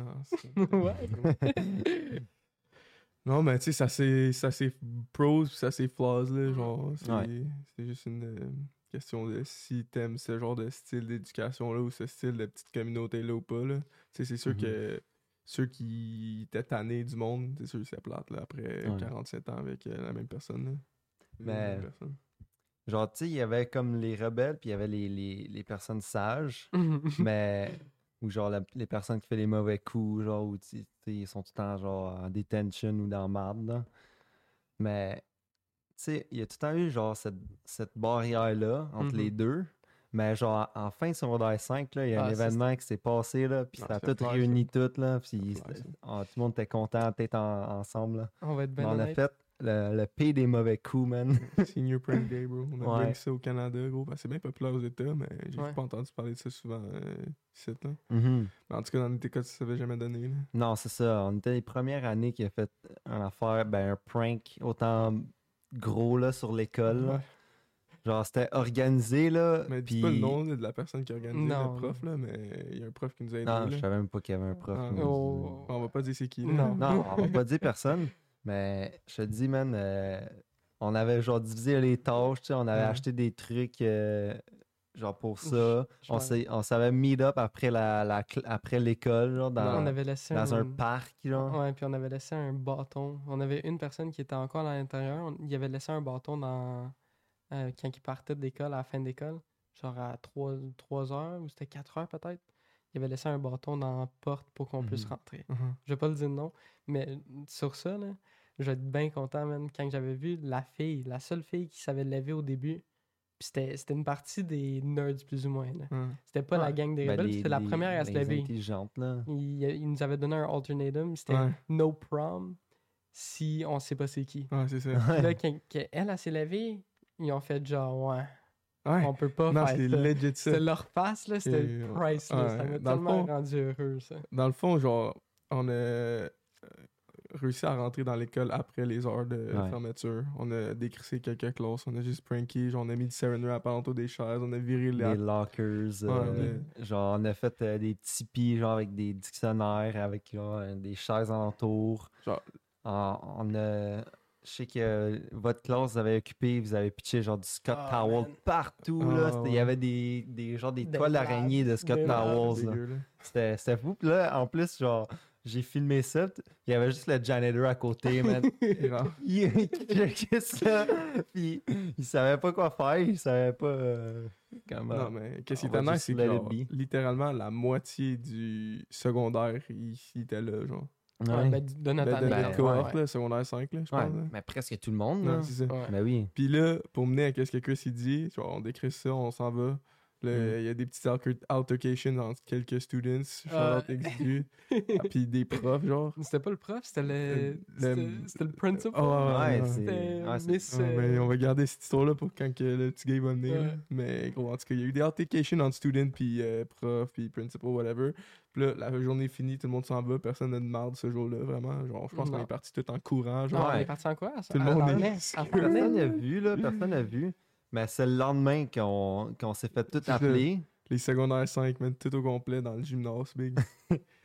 [SPEAKER 3] Non, mais tu sais, ça c'est ça c'est pros ça c'est flaws, là. Genre, c'est
[SPEAKER 1] Ouais.
[SPEAKER 3] juste une euh, question de si t'aimes ce genre de style d'éducation-là ou ce style de petite communauté-là ou pas, là. Tu sais, c'est sûr
[SPEAKER 1] Mhm.
[SPEAKER 3] que ceux qui étaient tannés du monde, c'est sûr que c'est plate, là, après
[SPEAKER 1] Ouais.
[SPEAKER 3] 47 ans avec euh, la même personne, là.
[SPEAKER 1] Mais-. Genre, tu sais, il y avait comme les rebelles, puis il y avait les, les, les personnes sages, mais. Ou genre la- les personnes qui font les mauvais coups, genre, tu sais, ils sont tout le temps genre en detention ou dans marde, là. Mais, tu sais, il y a tout le temps eu genre cette, cette barrière-là entre
[SPEAKER 2] Mhm.
[SPEAKER 1] les deux. Mais genre, en fin de secondaire 5, là, il y a
[SPEAKER 2] Ah,
[SPEAKER 1] un
[SPEAKER 2] ça,
[SPEAKER 1] événement qui s'est passé, là, puis ça a tout réuni tout, là, puis ah, tout le monde était content d'être en- ensemble, là.
[SPEAKER 2] On va être ben
[SPEAKER 1] on a fait le, le pire des mauvais coups, man.
[SPEAKER 3] Senior Prank Day, bro. On a
[SPEAKER 1] Ouais.
[SPEAKER 3] ça au Canada, gros. parce que c'est bien populaire aux États, mais j'ai
[SPEAKER 2] Ouais.
[SPEAKER 3] pas entendu parler de ça souvent euh, ici, là.
[SPEAKER 1] Mhm.
[SPEAKER 3] Mais en tout cas, dans notre école, ça s'avait jamais donné, là.
[SPEAKER 1] Non, c'est ça. On était les premières années qui a fait une affaire, ben, un prank autant gros là, sur l'école.
[SPEAKER 3] Ouais.
[SPEAKER 1] Genre, c'était organisé, là.
[SPEAKER 3] Mais dis
[SPEAKER 1] puis-
[SPEAKER 3] pas le nom là, de la personne qui a organisé
[SPEAKER 2] Non.
[SPEAKER 3] le prof, là, mais il y a un prof qui nous a aidé.
[SPEAKER 1] Non,
[SPEAKER 3] là.
[SPEAKER 1] je savais même pas qu'il y avait un prof.
[SPEAKER 3] Ah,
[SPEAKER 2] Oh.
[SPEAKER 3] On va pas dire c'est qui, là.
[SPEAKER 2] Non.
[SPEAKER 1] Non, on va pas dire personne. Mais je te dis, man, euh, on avait genre divisé les tâches, tu sais, on avait
[SPEAKER 3] Ouais.
[SPEAKER 1] acheté des trucs euh, genre pour ça. On s'avait meet up après la, la après l'école, genre dans,
[SPEAKER 2] on avait laissé
[SPEAKER 1] dans un parc, genre.
[SPEAKER 2] Ouais, puis on avait laissé un bâton. On avait une personne qui était encore à l'intérieur. On- Il avait laissé un bâton dans euh, quand il partait de l'école, à la fin d'école, genre à 3, 3 heures ou c'était 4 heures peut-être. Il avait laissé un bâton dans la porte pour qu'on puisse
[SPEAKER 1] Mhm.
[SPEAKER 2] rentrer.
[SPEAKER 3] Mhm.
[SPEAKER 2] Je vais pas le dire non, mais sur ça, là, je vais être bien content, man, quand j'avais vu la fille, la seule fille qui savait lever au début. Puis c'était c'était une partie des nerds, plus ou moins. là.
[SPEAKER 3] Ouais.
[SPEAKER 2] C'était pas la gang des
[SPEAKER 1] Ben,
[SPEAKER 2] rebelles,
[SPEAKER 1] les-
[SPEAKER 2] c'était la première à se lever.
[SPEAKER 1] intelligentes, là.
[SPEAKER 2] Il, il nous avait donné un ultimatum, c'était
[SPEAKER 3] Ouais.
[SPEAKER 2] no prom si on sait pas c'est qui.
[SPEAKER 3] Ouais, c'est ça.
[SPEAKER 2] Puis Là, quand, quand elle, elle s'est levée, ils ont fait genre, ouais,
[SPEAKER 3] Ouais.
[SPEAKER 2] on peut pas
[SPEAKER 3] Non,
[SPEAKER 2] faire
[SPEAKER 3] c'est
[SPEAKER 2] ça.
[SPEAKER 3] legit ça.
[SPEAKER 2] C'était leur face, là, c'était
[SPEAKER 3] Et,
[SPEAKER 2] priceless. ça m'a
[SPEAKER 3] dans le
[SPEAKER 2] tellement
[SPEAKER 3] fond-
[SPEAKER 2] rendu heureux, ça.
[SPEAKER 3] Dans le fond, genre, on a euh, réussi à rentrer dans l'école après les heures de
[SPEAKER 1] Ouais.
[SPEAKER 3] fermeture. On a décrissé quelques classes, on a juste pranké, genre, on a mis du saran wrap autour des chaises, on a viré les...
[SPEAKER 1] Les lockers. euh, Genre, on a fait euh, des pieds, genre, avec des dictionnaires, avec genre, euh, des chaises alentour.
[SPEAKER 3] Genre-
[SPEAKER 1] On, on a. Je sais que votre classe vous avez occupé, vous avez pitché genre du Scott Towel
[SPEAKER 2] man.
[SPEAKER 1] partout.
[SPEAKER 3] Ah,
[SPEAKER 1] là. Il y avait des, des, genre, des
[SPEAKER 2] Des
[SPEAKER 1] toiles d'araignée de Scott Towels. c'était fou. Puis là, en plus, genre, j'ai filmé ça. Il y avait juste le janitor à côté, man.
[SPEAKER 3] Genre,
[SPEAKER 1] il checkait ça. Puis il savait pas quoi faire. Il savait pas euh, comment.
[SPEAKER 3] Non, mais qu'est-ce qui
[SPEAKER 1] juste
[SPEAKER 3] c'est que genre, littéralement la moitié du secondaire, il, il était là, genre.
[SPEAKER 2] Ouais,
[SPEAKER 1] Ouais.
[SPEAKER 2] ben, de notre
[SPEAKER 3] Ben, de
[SPEAKER 2] année,
[SPEAKER 1] ben,
[SPEAKER 3] notre
[SPEAKER 2] là.
[SPEAKER 3] cohorte,
[SPEAKER 2] Ouais,
[SPEAKER 3] là, secondaire 5, là, je
[SPEAKER 1] Ouais,
[SPEAKER 3] pense. là.
[SPEAKER 1] mais presque tout le monde.
[SPEAKER 3] Non,
[SPEAKER 1] là.
[SPEAKER 3] c'est ça.
[SPEAKER 2] ouais.
[SPEAKER 1] Ben oui.
[SPEAKER 3] Puis là, pour mener à ce que Chris il dit, genre, on décrit ça, on s'en va.
[SPEAKER 1] Mm.
[SPEAKER 3] Il y a des petites alter- altercations entre quelques students, shout
[SPEAKER 2] Ah.
[SPEAKER 3] ah, puis des profs, genre.
[SPEAKER 2] C'était pas le prof, c'était le,
[SPEAKER 3] Le-
[SPEAKER 2] c'était
[SPEAKER 3] le-
[SPEAKER 2] principal.
[SPEAKER 3] Ah, ouais.
[SPEAKER 2] C'était Miss.
[SPEAKER 3] Mais
[SPEAKER 2] euh,
[SPEAKER 3] on va garder cette histoire-là pour quand que le petit gars va venir.
[SPEAKER 2] Ouais.
[SPEAKER 3] Mais gros, en tout cas, il y a eu des altercations entre students, puis euh, profs, puis principal, whatever. Puis là, la journée est finie, tout le monde s'en va, personne n'a de marde ce jour-là, vraiment. Genre, je pense qu'on est partis tout en courant,
[SPEAKER 2] Non,
[SPEAKER 3] genre.
[SPEAKER 2] on
[SPEAKER 1] Ouais.
[SPEAKER 2] est parti en quoi? ça?
[SPEAKER 3] Tout le
[SPEAKER 2] En
[SPEAKER 3] monde est-
[SPEAKER 2] en
[SPEAKER 1] Personne n'a vu, là. Personne n'a vu. Mais c'est le lendemain qu'on qu'on s'est fait tout appeler.
[SPEAKER 3] Les secondaires 5, man, tout au complet dans le gymnase, big.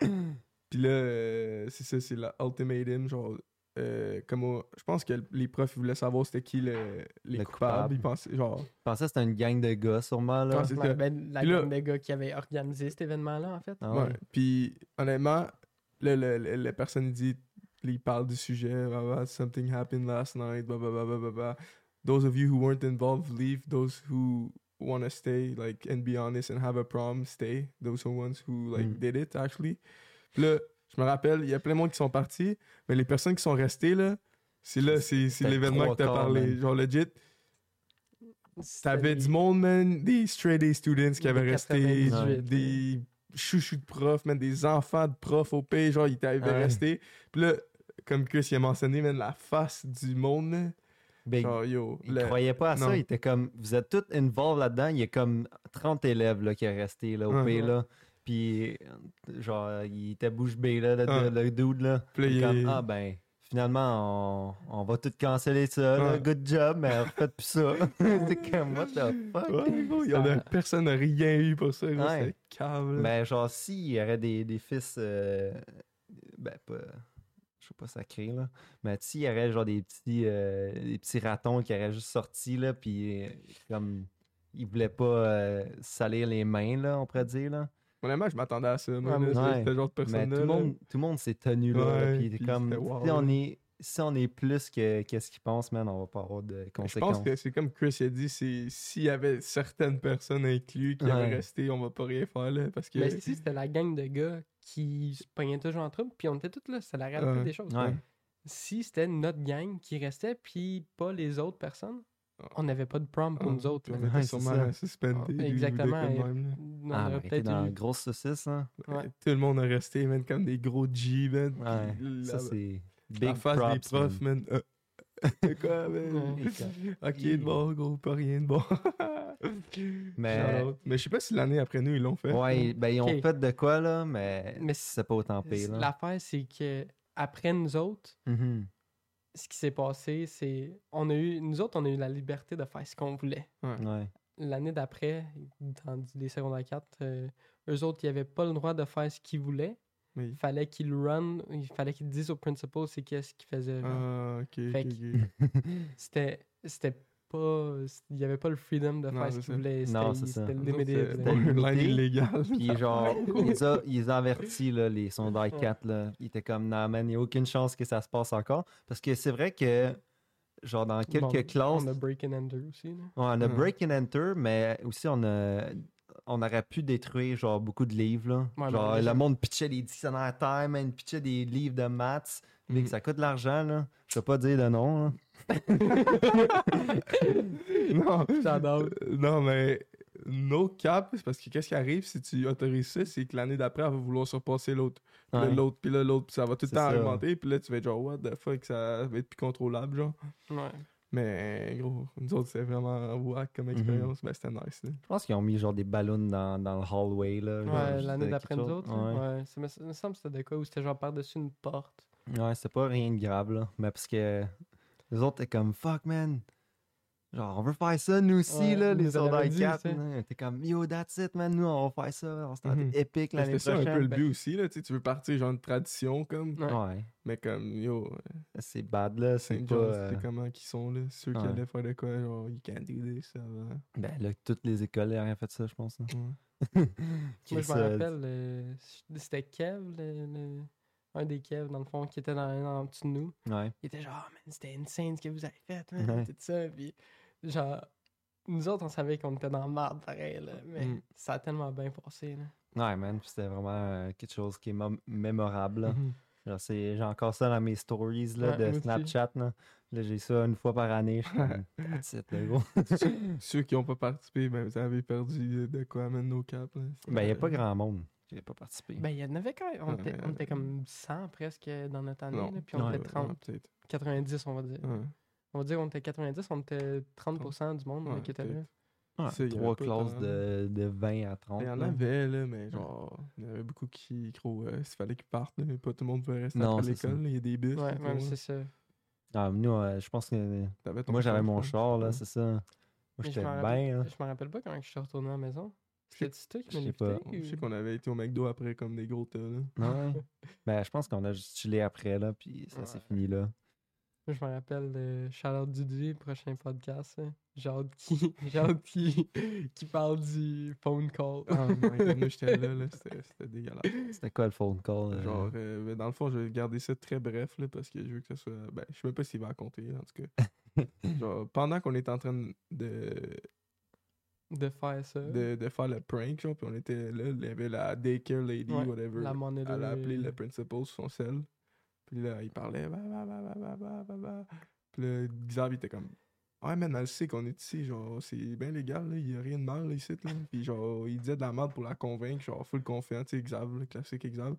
[SPEAKER 3] Puis là, euh, c'est ça, c'est la ultimatum, genre. euh, comme au- je pense que les profs ils voulaient savoir c'était qui le, les
[SPEAKER 1] Le
[SPEAKER 3] coupables.
[SPEAKER 1] coupable.
[SPEAKER 3] Ils pensaient, genre.
[SPEAKER 1] Je pensais que c'était une gang de gars, sûrement, là.
[SPEAKER 2] Ouais, ben, la
[SPEAKER 3] Puis là-
[SPEAKER 2] gang de gars qui avait organisé cet événement-là, en fait.
[SPEAKER 1] Ah
[SPEAKER 3] ouais.
[SPEAKER 1] ouais.
[SPEAKER 3] Puis honnêtement, là, le- le- la personne dit, il parle du sujet, blah, blah, something happened last night, blah, blah, blah, blah, blah, blah. Those of you who weren't involved, leave. Those who want to stay, like, and be honest and have a prom, stay. Those are ones who, like,
[SPEAKER 1] Mm.
[SPEAKER 3] did it, actually. Puis là, je me rappelle, il y a plein de monde qui sont partis, mais les personnes qui sont restées, là, c'est là, c'est l'événement que t'as parlé.
[SPEAKER 1] man.
[SPEAKER 3] Genre, legit, T'avais du monde, man, des straight A students qui avaient resté,
[SPEAKER 2] 98,
[SPEAKER 3] des chouchous de profs, man, des enfants de profs au pays, genre, ils avaient
[SPEAKER 1] Ouais.
[SPEAKER 3] resté. Puis là, comme Chris il a mentionné, man, la face du monde,
[SPEAKER 1] Ben,
[SPEAKER 3] genre, yo,
[SPEAKER 1] il
[SPEAKER 3] le-
[SPEAKER 1] croyait pas à
[SPEAKER 3] non.
[SPEAKER 1] ça. Il était comme, vous êtes tous involved là-dedans. Il y a comme 30 élèves là, qui est resté là, au
[SPEAKER 3] Ouais.
[SPEAKER 1] pays, là. Puis, genre, il était bouche bée, là, le,
[SPEAKER 3] Ouais.
[SPEAKER 1] le dude, là.
[SPEAKER 3] Puis
[SPEAKER 1] comme, ah ben, finalement, on, on va tout canceller ça, là.
[SPEAKER 3] Ouais.
[SPEAKER 1] Good job, mais refaites plus ça. c'est comme, what the fuck?
[SPEAKER 3] Ouais, gros, y en a, personne n'a rien eu pour ça,
[SPEAKER 1] Ouais.
[SPEAKER 3] c'est là.
[SPEAKER 1] Mais genre, s'il y aurait des, des fils, euh, ben pas, sais pas sacrés, là, mais s'il y aurait genre des petits, euh, des petits ratons qui auraient juste sorti, là, puis euh, comme, ils voulaient pas euh, salir les mains, là, on pourrait dire, là.
[SPEAKER 3] Honnêtement, je m'attendais à ça, moi,
[SPEAKER 2] Ouais,
[SPEAKER 3] là,
[SPEAKER 1] ouais.
[SPEAKER 3] c'est ce genre de
[SPEAKER 1] Mais
[SPEAKER 3] personne-là.
[SPEAKER 1] tout le monde, tout le monde s'est tenu, là,
[SPEAKER 3] Ouais,
[SPEAKER 1] puis
[SPEAKER 3] puis
[SPEAKER 1] comme,
[SPEAKER 3] wow,
[SPEAKER 1] on est... Si on est plus que qu'est-ce qu'ils pensent, man, on va pas avoir de
[SPEAKER 3] Mais Je
[SPEAKER 1] conséquences.
[SPEAKER 3] pense que c'est comme Chris a dit, c'est s'il y avait certaines personnes incluses qui
[SPEAKER 1] Ouais.
[SPEAKER 3] avaient resté, on va pas rien faire, là, parce que...
[SPEAKER 2] Mais si c'était la gang de gars qui se pognaient toujours en trouble, puis on était tous là, c'est la réalité
[SPEAKER 3] Ouais.
[SPEAKER 2] des choses.
[SPEAKER 1] Ouais.
[SPEAKER 2] Si c'était notre gang qui restait, puis pas les autres personnes, on n'avait pas de prom pour
[SPEAKER 3] Ah,
[SPEAKER 2] nous autres.
[SPEAKER 3] on était sûrement suspendés,
[SPEAKER 2] Ah, exactement, et-
[SPEAKER 3] même.
[SPEAKER 2] On
[SPEAKER 1] Ah,
[SPEAKER 2] aurait
[SPEAKER 1] ben,
[SPEAKER 2] peut-être
[SPEAKER 1] dans
[SPEAKER 2] eu-
[SPEAKER 1] une grosse saucisse, hein.
[SPEAKER 2] Ouais.
[SPEAKER 3] Tout le monde a resté, man, comme des gros G, man.
[SPEAKER 1] Ouais, ça, c'est big
[SPEAKER 3] face
[SPEAKER 1] props,
[SPEAKER 3] des profs,
[SPEAKER 1] man.
[SPEAKER 3] man. Euh, Quoi, man? Ok, de bon, gros, pas rien de bon.
[SPEAKER 1] Mais-
[SPEAKER 3] mais je sais pas si l'année après nous, ils l'ont fait.
[SPEAKER 1] Ouais, ben ils ont fait de quoi, là, mais,
[SPEAKER 2] Mais
[SPEAKER 1] c'est pas autant pire, là.
[SPEAKER 2] L'affaire, c'est que après nous autres,
[SPEAKER 1] Mhm.
[SPEAKER 2] ce qui s'est passé, c'est. On a eu. Nous autres, on a eu la liberté de faire ce qu'on voulait.
[SPEAKER 1] Ouais.
[SPEAKER 2] L'année d'après, dans les secondaires 4, euh, eux autres, ils n'avaient pas le droit de faire ce qu'ils voulaient, Il fallait qu'il run, il fallait qu'il dise au principal c'est qu'est-ce qu'il faisait.
[SPEAKER 3] Ah, ok,
[SPEAKER 2] Fait. C'était c'était pas il y avait pas le freedom de
[SPEAKER 3] Non,
[SPEAKER 2] faire ce qu'il voulait,
[SPEAKER 1] Non,
[SPEAKER 2] c'était
[SPEAKER 1] c'est ça.
[SPEAKER 2] c'était
[SPEAKER 1] limité.
[SPEAKER 3] borderline illégal.
[SPEAKER 1] Puis genre, il les a, il les a avertis, là, les sondage 4, là. Il était comme, non, man, il n'y a aucune chance que ça se passe encore. Parce que c'est vrai que, genre, dans quelques
[SPEAKER 2] Bon,
[SPEAKER 1] classes,
[SPEAKER 2] On a break and enter aussi. là.
[SPEAKER 1] ouais, on a break and enter, mais aussi on a... On aurait pu détruire genre beaucoup de livres là.
[SPEAKER 2] Ouais,
[SPEAKER 1] genre
[SPEAKER 2] mais
[SPEAKER 1] le monde pitchait des dictionnaires time, man, pitchait des livres de maths. Vu
[SPEAKER 3] Mhm.
[SPEAKER 1] que ça coûte de l'argent là. Je peux pas dire de nom là.
[SPEAKER 3] non,
[SPEAKER 2] J'adore.
[SPEAKER 3] euh, non, mais no cap, c'est parce que qu'est-ce qui arrive si tu autorises ça, c'est que l'année d'après, elle va vouloir surpasser l'autre. Puis
[SPEAKER 1] Ouais.
[SPEAKER 3] l'autre, puis l'autre, puis ça va tout le
[SPEAKER 1] C'est
[SPEAKER 3] temps
[SPEAKER 1] ça.
[SPEAKER 3] augmenter, puis là, tu vas être genre, what the fuck, ça va être plus contrôlable, genre.
[SPEAKER 2] Ouais.
[SPEAKER 3] Mais gros, nous autres, c'est vraiment whack comme
[SPEAKER 1] Mhm.
[SPEAKER 3] expérience, mais c'était nice. là.
[SPEAKER 1] Je pense qu'ils ont mis genre des ballons dans, dans le hallway là.
[SPEAKER 2] Ouais, l'année d'après nous autres.
[SPEAKER 1] Ouais.
[SPEAKER 2] Ouais. Ça me, ça me semble que c'était de quoi où c'était genre par-dessus une porte.
[SPEAKER 1] Ouais, c'était pas rien de grave, là. Mais parce que les autres étaient comme fuck, man. Genre, on veut faire ça, nous aussi,
[SPEAKER 2] Ouais,
[SPEAKER 1] là,
[SPEAKER 2] ils
[SPEAKER 1] les
[SPEAKER 2] dit,
[SPEAKER 1] 4.
[SPEAKER 2] tu sais.
[SPEAKER 1] là. T'es comme yo, that's it, man. Nous, on va faire ça. On s'est
[SPEAKER 3] Mhm.
[SPEAKER 1] épique l'année
[SPEAKER 3] C'était ça un peu
[SPEAKER 1] prochaine.
[SPEAKER 3] le but aussi, là, tu veux partir genre une tradition, comme,
[SPEAKER 2] Ouais.
[SPEAKER 3] Mais comme, yo,
[SPEAKER 1] c'est bad, là. C'est pas. Euh,
[SPEAKER 3] comment qu'ils sont, là, ceux qui allaient faire de quoi, genre, you can't do this, ça va.
[SPEAKER 1] Ben, là, toutes les écoles ont rien fait ça, je pense. là.
[SPEAKER 3] Ouais.
[SPEAKER 1] Qui
[SPEAKER 2] Moi, je me rappelle, euh, c'était Kev, le- le- un des Kev, dans le fond, qui était dans, en dessous de nous.
[SPEAKER 1] Ouais.
[SPEAKER 2] Il était genre, oh, man, c'était insane ce que vous avez fait, man,
[SPEAKER 1] Ouais.
[SPEAKER 2] tout ça. Puis, genre, nous autres, on savait qu'on était dans le marde, pareil, là, mais
[SPEAKER 3] Mm.
[SPEAKER 2] ça a tellement bien passé, là.
[SPEAKER 1] Ouais, man. C'était vraiment euh, quelque chose qui est mémorable. là.
[SPEAKER 3] Mhm.
[SPEAKER 1] Genre, c'est- J'ai encore ça dans mes stories là,
[SPEAKER 2] Ouais,
[SPEAKER 1] de. Snapchat. Là, Là, j'ai ça une fois par année. Je suis comme, that's it, là, gros.
[SPEAKER 3] Ceux qui n'ont pas participé, ben, vous avez perdu de quoi, man, nos caps, là.
[SPEAKER 1] Ben, il n'y a pas grand monde qui n'a pas participé.
[SPEAKER 2] Ben, il y en avait quand même. On, était, on
[SPEAKER 3] Ouais.
[SPEAKER 2] était comme 100 presque dans notre année,
[SPEAKER 3] Non.
[SPEAKER 2] là, puis on
[SPEAKER 1] Ouais,
[SPEAKER 2] était 30,
[SPEAKER 3] Ouais, peut-être.
[SPEAKER 2] 90, on va dire. On va dire qu'on était 90, on était 30% du monde
[SPEAKER 3] Ouais,
[SPEAKER 2] qui était là.
[SPEAKER 1] Ouais,
[SPEAKER 3] ça,
[SPEAKER 1] trois classes de, de 20 à 30.
[SPEAKER 3] Il y en
[SPEAKER 1] là.
[SPEAKER 3] avait, là, mais genre, il y en avait beaucoup qui, gros, euh, s'il fallait qu'ils partent, mais pas tout le monde pouvait rester
[SPEAKER 1] Non,
[SPEAKER 3] après l'école, il y a des bus.
[SPEAKER 2] Ouais, ouais, c'est ça.
[SPEAKER 1] Ah, nous, euh, je pense que.
[SPEAKER 3] T'avais ton
[SPEAKER 1] Moi, j'avais mon char, là, c'est ça. Moi, j'étais bien.
[SPEAKER 2] je me rappelle pas quand je suis retourné à la maison.
[SPEAKER 3] Je sais-
[SPEAKER 2] C'était toi qui m'as
[SPEAKER 1] pas.
[SPEAKER 3] Je sais qu'on avait été au McDo après comme des gros tas, là.
[SPEAKER 1] Ouais. ben, je pense qu'on a juste chillé après, là, puis ça s'est
[SPEAKER 2] Ouais.
[SPEAKER 1] fini là.
[SPEAKER 2] Moi, je me rappelle de Charlotte Dudu, prochain podcast. hein. J'ai hâte qui, j'ai hâte qui, qui parle du phone call.
[SPEAKER 3] Ah, my God, moi, j'étais là, là, c'était c'était dégueulasse.
[SPEAKER 1] C'était quoi le phone call? euh?
[SPEAKER 3] Genre, euh, ben, dans le fond, je vais garder ça très bref, là, parce que je veux que ça soit... Ben, je sais même pas s'il va raconter, en tout cas. Genre, pendant qu'on était en train de,
[SPEAKER 2] De faire ça.
[SPEAKER 3] de, de faire le prank, genre, puis on était là, il y avait la daycare lady,
[SPEAKER 2] Ouais,
[SPEAKER 3] whatever.
[SPEAKER 2] la monitor.
[SPEAKER 3] Elle a appelé le principal sur son cell. Puis là, il parlait. Bah, bah, bah, bah, bah, bah, bah, bah. Puis là, Xav, il était comme. Ouais, man, elle sait qu'on est ici. Genre, c'est bien légal, là. Il y a rien de mal, là, ici. Là. Puis genre, il disait de la merde pour la convaincre. Genre, full confiant, tu sais, Xav, le classique Xav.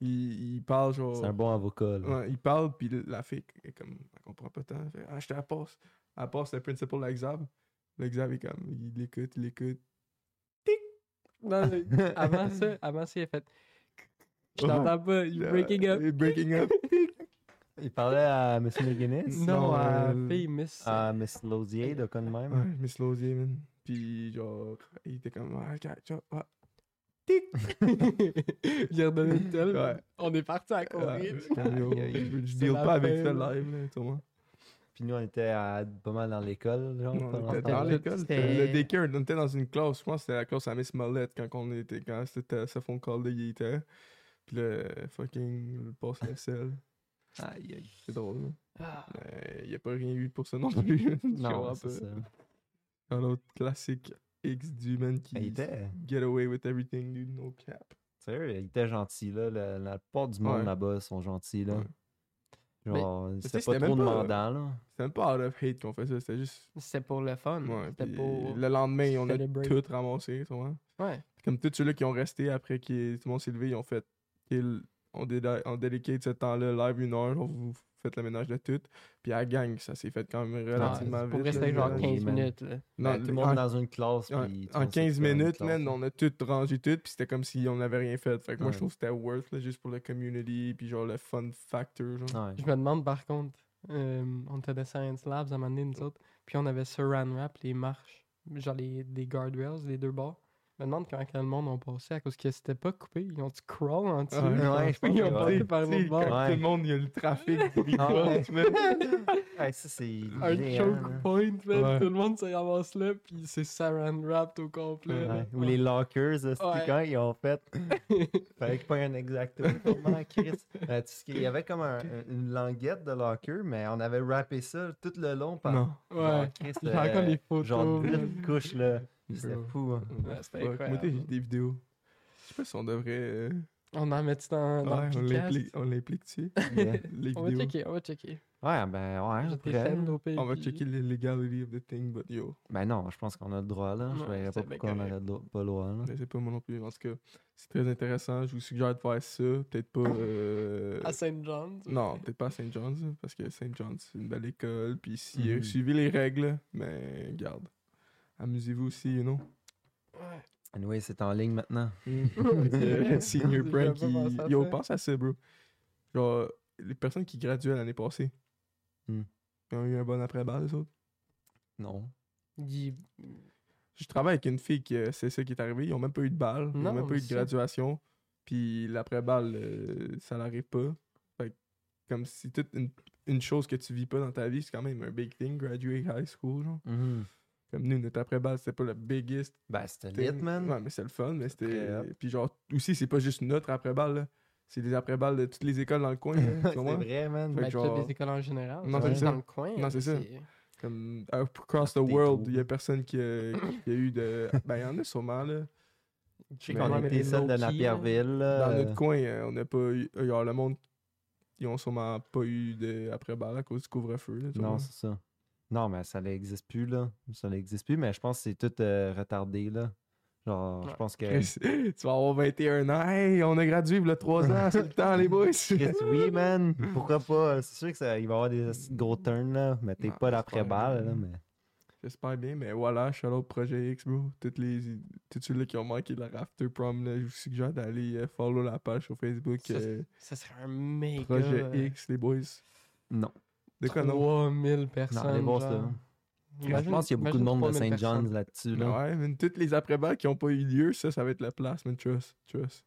[SPEAKER 3] il, il parle, genre.
[SPEAKER 1] c'est un bon avocat, là.
[SPEAKER 3] Ouais, il parle, puis la fille, est comme, elle comprend pas tant. Elle fait, ah, je te la passe. Elle passe le principal à Xav. Le Xav est comme, il l'écoute, il l'écoute.
[SPEAKER 2] Non, mais avant ça, avant ça, il a fait. Je t'entends pas, you're breaking up.
[SPEAKER 3] Euh, Breaking up.
[SPEAKER 1] Il parlait à M. McGuinness?
[SPEAKER 2] Non,
[SPEAKER 3] Non,
[SPEAKER 2] à
[SPEAKER 3] euh,
[SPEAKER 2] fille Miss.
[SPEAKER 1] À Miss Lausier, de quoi de même?
[SPEAKER 3] Ouais, Miss Lausier, man. Puis genre, il était comme, ah, ok, tu vois, ah.
[SPEAKER 2] il a redonné le tel.
[SPEAKER 3] Ouais.
[SPEAKER 2] On est parti à
[SPEAKER 3] Ouais,
[SPEAKER 2] courir.
[SPEAKER 3] je deal pas avec
[SPEAKER 2] là.
[SPEAKER 3] live, là, tu vois.
[SPEAKER 1] Puis nous, on était à- pas mal dans l'école, genre.
[SPEAKER 3] On était
[SPEAKER 1] ce
[SPEAKER 3] dans l'école, le daycare, on était dans une classe, je pense que c'était la classe à Miss Mollette quand on était, quand c'était ce phone call là, il était. Puis le fucking, le passe la selle.
[SPEAKER 1] Aïe, aïe.
[SPEAKER 3] C'est drôle, là.
[SPEAKER 2] Ah,
[SPEAKER 3] Mais il y a pas rien eu pour ça non plus.
[SPEAKER 1] Non, c'est ça.
[SPEAKER 3] Un autre classique X du man qui
[SPEAKER 1] Il était,
[SPEAKER 3] get away with everything, dude, no cap.
[SPEAKER 1] sérieux, il était gentil, là. La, la plupart du monde
[SPEAKER 3] Ouais.
[SPEAKER 1] là-bas sont gentils, là.
[SPEAKER 3] Ouais.
[SPEAKER 1] Genre, c'était pas trop
[SPEAKER 3] pas-
[SPEAKER 1] demandant, là.
[SPEAKER 3] C'était même pas out of hate qu'on fait ça, c'était juste.
[SPEAKER 2] C'était pour le fun.
[SPEAKER 3] Ouais,
[SPEAKER 2] C'était
[SPEAKER 3] puis
[SPEAKER 2] pour.
[SPEAKER 3] Le lendemain, on a tout ramassé, tu vois.
[SPEAKER 2] Ouais.
[SPEAKER 3] Comme tous ceux-là qui ont resté après que tout le monde s'est levé, ils ont fait. Ils- on, déda- on dédicate ce temps-là live une heure, on vous faites le ménage de tout. Puis à la gang, ça s'est fait quand même relativement vite.
[SPEAKER 2] pour
[SPEAKER 3] là,
[SPEAKER 2] rester genre
[SPEAKER 3] le-
[SPEAKER 2] 15
[SPEAKER 1] man.
[SPEAKER 2] minutes. Là.
[SPEAKER 3] Non,
[SPEAKER 1] Ben, tout le
[SPEAKER 3] en-
[SPEAKER 1] monde dans une classe,
[SPEAKER 3] en,
[SPEAKER 1] puis...
[SPEAKER 3] en
[SPEAKER 1] monde s'est
[SPEAKER 3] 15
[SPEAKER 1] fait dans une
[SPEAKER 3] minutes, man, on a tout rangé tout, puis c'était comme si on n'avait rien fait. Fait que moi, je trouve que c'était worth, là, juste pour le community, puis genre le fun factor. Genre.
[SPEAKER 1] Ouais.
[SPEAKER 2] Je me demande par contre, euh, on était dans Science Labs à un moment donné, nous autres, puis on avait Saran Wrap, les marches, genre les, des guardrails, les deux bords. Me demande comment que le monde ont passé à cause que c'était pas coupé. Ils ont-tu crawl en dessous?
[SPEAKER 3] Ouais,
[SPEAKER 1] ouais, je pense
[SPEAKER 2] Ils ont passé par l'autre bord.
[SPEAKER 1] Ouais.
[SPEAKER 3] tout le monde, il y a le trafic.
[SPEAKER 1] Ah ouais. ça, c'est.
[SPEAKER 2] Un
[SPEAKER 1] géant,
[SPEAKER 2] choke point.
[SPEAKER 3] Ouais.
[SPEAKER 2] Tout le monde se ramasse là, puis c'est saran wrapped au complet.
[SPEAKER 1] Ou les lockers, c'était
[SPEAKER 2] Ouais.
[SPEAKER 1] quand ils ont fait? Fallait pas un exactement comment, Chris. Euh, tu sais qu'il y avait comme un- une languette de locker, mais on avait wrappé ça tout le long par.
[SPEAKER 3] Non.
[SPEAKER 1] genre,
[SPEAKER 2] Ouais.
[SPEAKER 1] Chris,
[SPEAKER 2] J'ai encore
[SPEAKER 1] euh,
[SPEAKER 2] les photos.
[SPEAKER 1] Genre
[SPEAKER 2] man.
[SPEAKER 1] 8 couches, là. C'était fou, hein.
[SPEAKER 2] Ouais, c'était incroyable.
[SPEAKER 3] Moi, t'as des vidéos. Je sais pas si on devrait. euh,
[SPEAKER 2] On en met dans, dans
[SPEAKER 3] ouais,
[SPEAKER 2] le
[SPEAKER 3] on
[SPEAKER 2] podcast?
[SPEAKER 3] l'implique- on l'implique dessus.
[SPEAKER 1] Yeah.
[SPEAKER 3] Les
[SPEAKER 2] On va
[SPEAKER 3] vidéos.
[SPEAKER 2] checker, on va checker.
[SPEAKER 1] Ouais, ben, ouais.
[SPEAKER 2] Je
[SPEAKER 1] on
[SPEAKER 3] va
[SPEAKER 2] puis-
[SPEAKER 3] checker le legality of the thing, but yo.
[SPEAKER 1] Ben non, je pense qu'on a le droit, là. Je
[SPEAKER 2] Ouais,
[SPEAKER 1] verrais pas
[SPEAKER 2] bien
[SPEAKER 1] pourquoi on
[SPEAKER 2] correct.
[SPEAKER 1] aurait le droit- pas le droit, là.
[SPEAKER 3] Je sais pas moi non plus. En tout cas, c'est très intéressant. Je vous suggère de faire ça. Peut-être pas. euh,
[SPEAKER 2] À St. John's?
[SPEAKER 3] Non, peut-être pas à St. John's, parce que St. John's, c'est une belle école. Puis si
[SPEAKER 1] Mhm.
[SPEAKER 3] suivez les règles, mais garde. Amusez-vous aussi, you know.
[SPEAKER 2] Ouais.
[SPEAKER 1] Anyway, c'est en ligne maintenant.
[SPEAKER 3] Euh, Senior prank, qui... yo,
[SPEAKER 2] ça.
[SPEAKER 3] pense à ça, bro. Genre, les personnes qui graduaient l'année passée,
[SPEAKER 1] Hmm.
[SPEAKER 3] ils ont eu un bon après-balle, les autres.
[SPEAKER 1] Non.
[SPEAKER 2] Il-
[SPEAKER 3] Je travaille avec une fille qui, euh, c'est ça qui est arrivé. Ils ont même pas eu de balle. Ils ont même pas eu de graduation. Puis l'après-balle, euh, ça n'arrive pas. Fait que comme si toute une, une chose que tu vis pas dans ta vie, c'est quand même un big thing, graduate high school, genre.
[SPEAKER 1] Mhm.
[SPEAKER 3] Comme nous, notre après-balle, c'était pas le biggest
[SPEAKER 1] Ben, c'était lit, man.
[SPEAKER 3] Ouais, mais c'est le fun, mais c'était... Puis genre, aussi, c'est pas juste notre après-balle, là. C'est des après-balles de toutes les écoles dans le coin,
[SPEAKER 1] c'est vrai, man.
[SPEAKER 3] Fait
[SPEAKER 2] Ben,
[SPEAKER 3] que
[SPEAKER 2] toutes
[SPEAKER 3] genre-
[SPEAKER 2] les écoles en général.
[SPEAKER 3] Non,
[SPEAKER 2] c'est dans
[SPEAKER 3] ça.
[SPEAKER 2] le coin.
[SPEAKER 3] Non, c'est ça. Comme across the world, il y a personne qui a, qui a eu de... Ben, il y en a sûrement, là.
[SPEAKER 1] Je sais
[SPEAKER 3] Mais
[SPEAKER 1] qu'on était celle de là.
[SPEAKER 3] Dans
[SPEAKER 1] euh,
[SPEAKER 3] notre coin, euh, on n'a pas eu. Genre, le monde, ils ont sûrement pas eu de après-balle à cause du couvre-feu.
[SPEAKER 1] Non, c'est ça. Non, mais ça n'existe plus, là. Ça n'existe plus, mais je pense que c'est tout euh, retardé, là. Genre, je pense que.
[SPEAKER 3] Chris, tu vas avoir 21 ans. Hey, on a gradué, il y a 3 ans, c'est le temps, les boys.
[SPEAKER 1] Chris, oui, man. Pourquoi pas? C'est sûr que ça, il va y avoir des gros turns, là. Mais t'es pas d'après-balle, là. Mais...
[SPEAKER 3] J'espère bien, mais voilà, shout out Projet X, bro. Toutes les, tous ceux-là qui ont manqué leur after prom, là, je vous suggère d'aller euh, follow la page sur Facebook.
[SPEAKER 2] Ça,
[SPEAKER 3] euh,
[SPEAKER 2] Ça serait un méga.
[SPEAKER 3] Projet X, les boys.
[SPEAKER 1] Non.
[SPEAKER 3] De quoi non?
[SPEAKER 2] 3000 personnes.
[SPEAKER 1] Non, allez voir ça.
[SPEAKER 2] genre.
[SPEAKER 1] Je
[SPEAKER 2] Imagine-
[SPEAKER 1] pense qu'il y a beaucoup de monde de
[SPEAKER 2] 3000
[SPEAKER 1] St. John's là-dessus, là.
[SPEAKER 3] Ouais, mais toutes les après-balles qui ont pas eu lieu, ça, ça va être la place, man. Trust. Trust.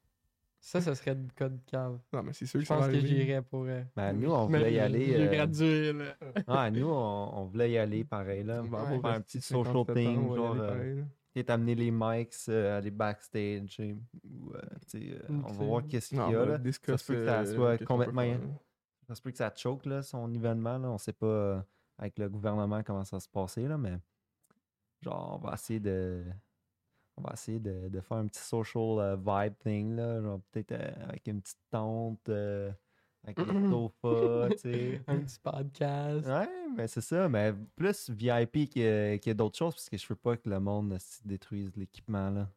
[SPEAKER 2] Ça, ça serait du code cave.
[SPEAKER 3] Non, mais c'est sûr
[SPEAKER 2] Je
[SPEAKER 3] que ça va
[SPEAKER 2] pense que j'irais pour. euh,
[SPEAKER 1] Ben, nous, on
[SPEAKER 2] mais
[SPEAKER 1] voulait y aller.
[SPEAKER 2] J'ai
[SPEAKER 1] euh,
[SPEAKER 2] gradué, là.
[SPEAKER 1] Ah, nous, on, on voulait y aller pareil, là.
[SPEAKER 3] On va
[SPEAKER 2] Ouais.
[SPEAKER 1] Faire un petit social
[SPEAKER 3] 57 ans,
[SPEAKER 1] thing, genre,
[SPEAKER 3] aller
[SPEAKER 1] euh,
[SPEAKER 3] pareil, là.
[SPEAKER 1] Peut-être amener les mics, euh, aller backstage, et- ou, euh, euh, on va voir qu'est-ce qu'il y a, là. Ça se peut que ça soit complètement-
[SPEAKER 3] là.
[SPEAKER 1] Ça se peut que ça choke, là, son événement, là. On sait pas, euh, avec le gouvernement, comment ça va se passer, là, mais... Genre, on va essayer de... On va essayer de, de faire un petit social euh, vibe thing, là. Genre, peut-être euh, avec une petite tente, avec un sofa, tu sais.
[SPEAKER 2] Un petit podcast.
[SPEAKER 1] Ouais, mais c'est ça, mais plus VIP que, que d'autres choses, parce que je veux pas que le monde se détruise l'équipement, là.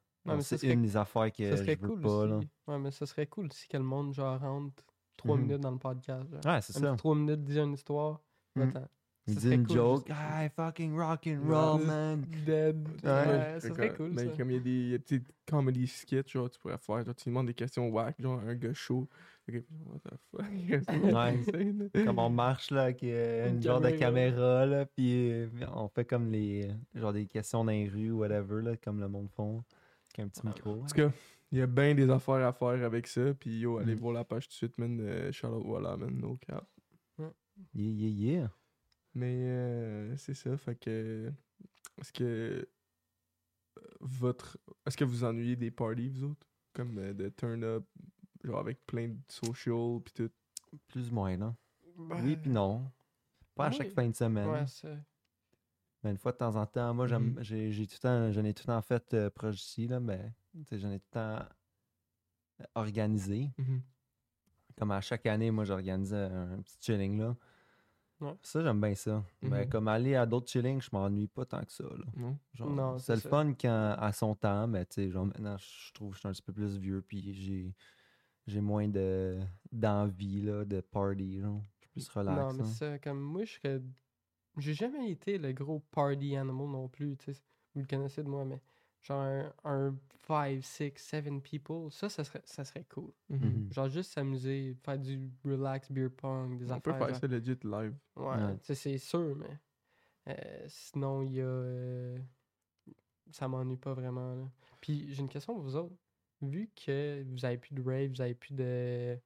[SPEAKER 1] C'est une des affaires que je veux
[SPEAKER 2] cool
[SPEAKER 1] pas, là.
[SPEAKER 2] aussi. Ouais, mais ça serait cool si que le monde, genre, rentre 3
[SPEAKER 1] Mhm.
[SPEAKER 2] minutes dans le podcast. Genre.
[SPEAKER 1] Ouais, c'est ça.
[SPEAKER 2] 3 minutes, dire une histoire.
[SPEAKER 1] Mhm.
[SPEAKER 2] Attends.
[SPEAKER 1] Il
[SPEAKER 2] Ça
[SPEAKER 1] dit une
[SPEAKER 2] cool,
[SPEAKER 1] joke.
[SPEAKER 2] juste-
[SPEAKER 1] Ah, fucking rock and
[SPEAKER 3] Ouais.
[SPEAKER 1] roll, man.
[SPEAKER 2] Dead.
[SPEAKER 1] Ouais.
[SPEAKER 2] Ouais,
[SPEAKER 3] Fait
[SPEAKER 2] ça serait cool,
[SPEAKER 3] mais
[SPEAKER 2] ça.
[SPEAKER 3] comme il y a des y a des petites comedy skits, genre, tu pourrais faire, genre, tu demandes des questions whack, genre, un gars chaud. Ok, what the fuck? Là.
[SPEAKER 1] Comme on marche, là, avec euh, une
[SPEAKER 2] Une
[SPEAKER 1] genre de
[SPEAKER 2] caméra.
[SPEAKER 1] caméra, là, puis euh, on fait comme les... Genre des questions dans les rues, whatever, là, comme le monde font. Avec un petit micro.
[SPEAKER 3] En tout cas, il y a bien des affaires à faire avec ça, puis yo, allez
[SPEAKER 1] Mm.
[SPEAKER 3] voir la page tout de suite, man. Euh, out, voilà, man, no cap.
[SPEAKER 1] Yeah, yeah, yeah.
[SPEAKER 3] Mais euh, c'est ça, fait que. Est-ce que. euh, Votre. Est-ce que vous ennuyez des parties, vous autres? Comme euh, de turn up, genre avec plein de social, puis tout?
[SPEAKER 1] Plus ou moins, là.
[SPEAKER 2] Ben,
[SPEAKER 1] Oui, puis non. Pas à chaque fin de semaine.
[SPEAKER 2] Ouais, ça.
[SPEAKER 1] Mais une fois de temps en temps, moi, j'aime-
[SPEAKER 3] Mhm.
[SPEAKER 1] j'ai j'ai tout le temps, j'en ai tout le temps fait euh, proche d'ici, là, mais j'en ai tout le temps euh, organisé. Comme à chaque année, moi, j'organisais un, petit chilling, là.
[SPEAKER 2] Ouais.
[SPEAKER 1] Ça, j'aime bien ça. Mais
[SPEAKER 3] Mhm.
[SPEAKER 1] comme aller à d'autres chillings, je m'ennuie pas tant que ça, c'est le
[SPEAKER 2] ça.
[SPEAKER 1] fun quand, à son temps, mais tu sais, genre maintenant, je trouve que je suis un petit peu plus vieux, puis j'ai j'ai moins de d'envie, là, de party, genre. Je suis plus relax,
[SPEAKER 2] Non, mais
[SPEAKER 1] là.
[SPEAKER 2] ça, comme moi, je serais. J'ai jamais été le gros party animal non plus. Vous le connaissez de moi, mais genre un, un 5, 6, 7 people, ça, ça serait, ça serait cool.
[SPEAKER 1] Mhm.
[SPEAKER 2] Genre juste s'amuser, faire du relax beer pong, des
[SPEAKER 3] On peut
[SPEAKER 2] affaires.
[SPEAKER 3] faire
[SPEAKER 2] genre-
[SPEAKER 3] ça legit live.
[SPEAKER 2] Ouais,
[SPEAKER 1] Ouais.
[SPEAKER 2] tu sais, c'est sûr, mais. euh, sinon, il y a. euh, ça m'ennuie pas vraiment. Là. Puis j'ai une question pour vous autres. Vu que vous avez plus de rave, vous avez plus de,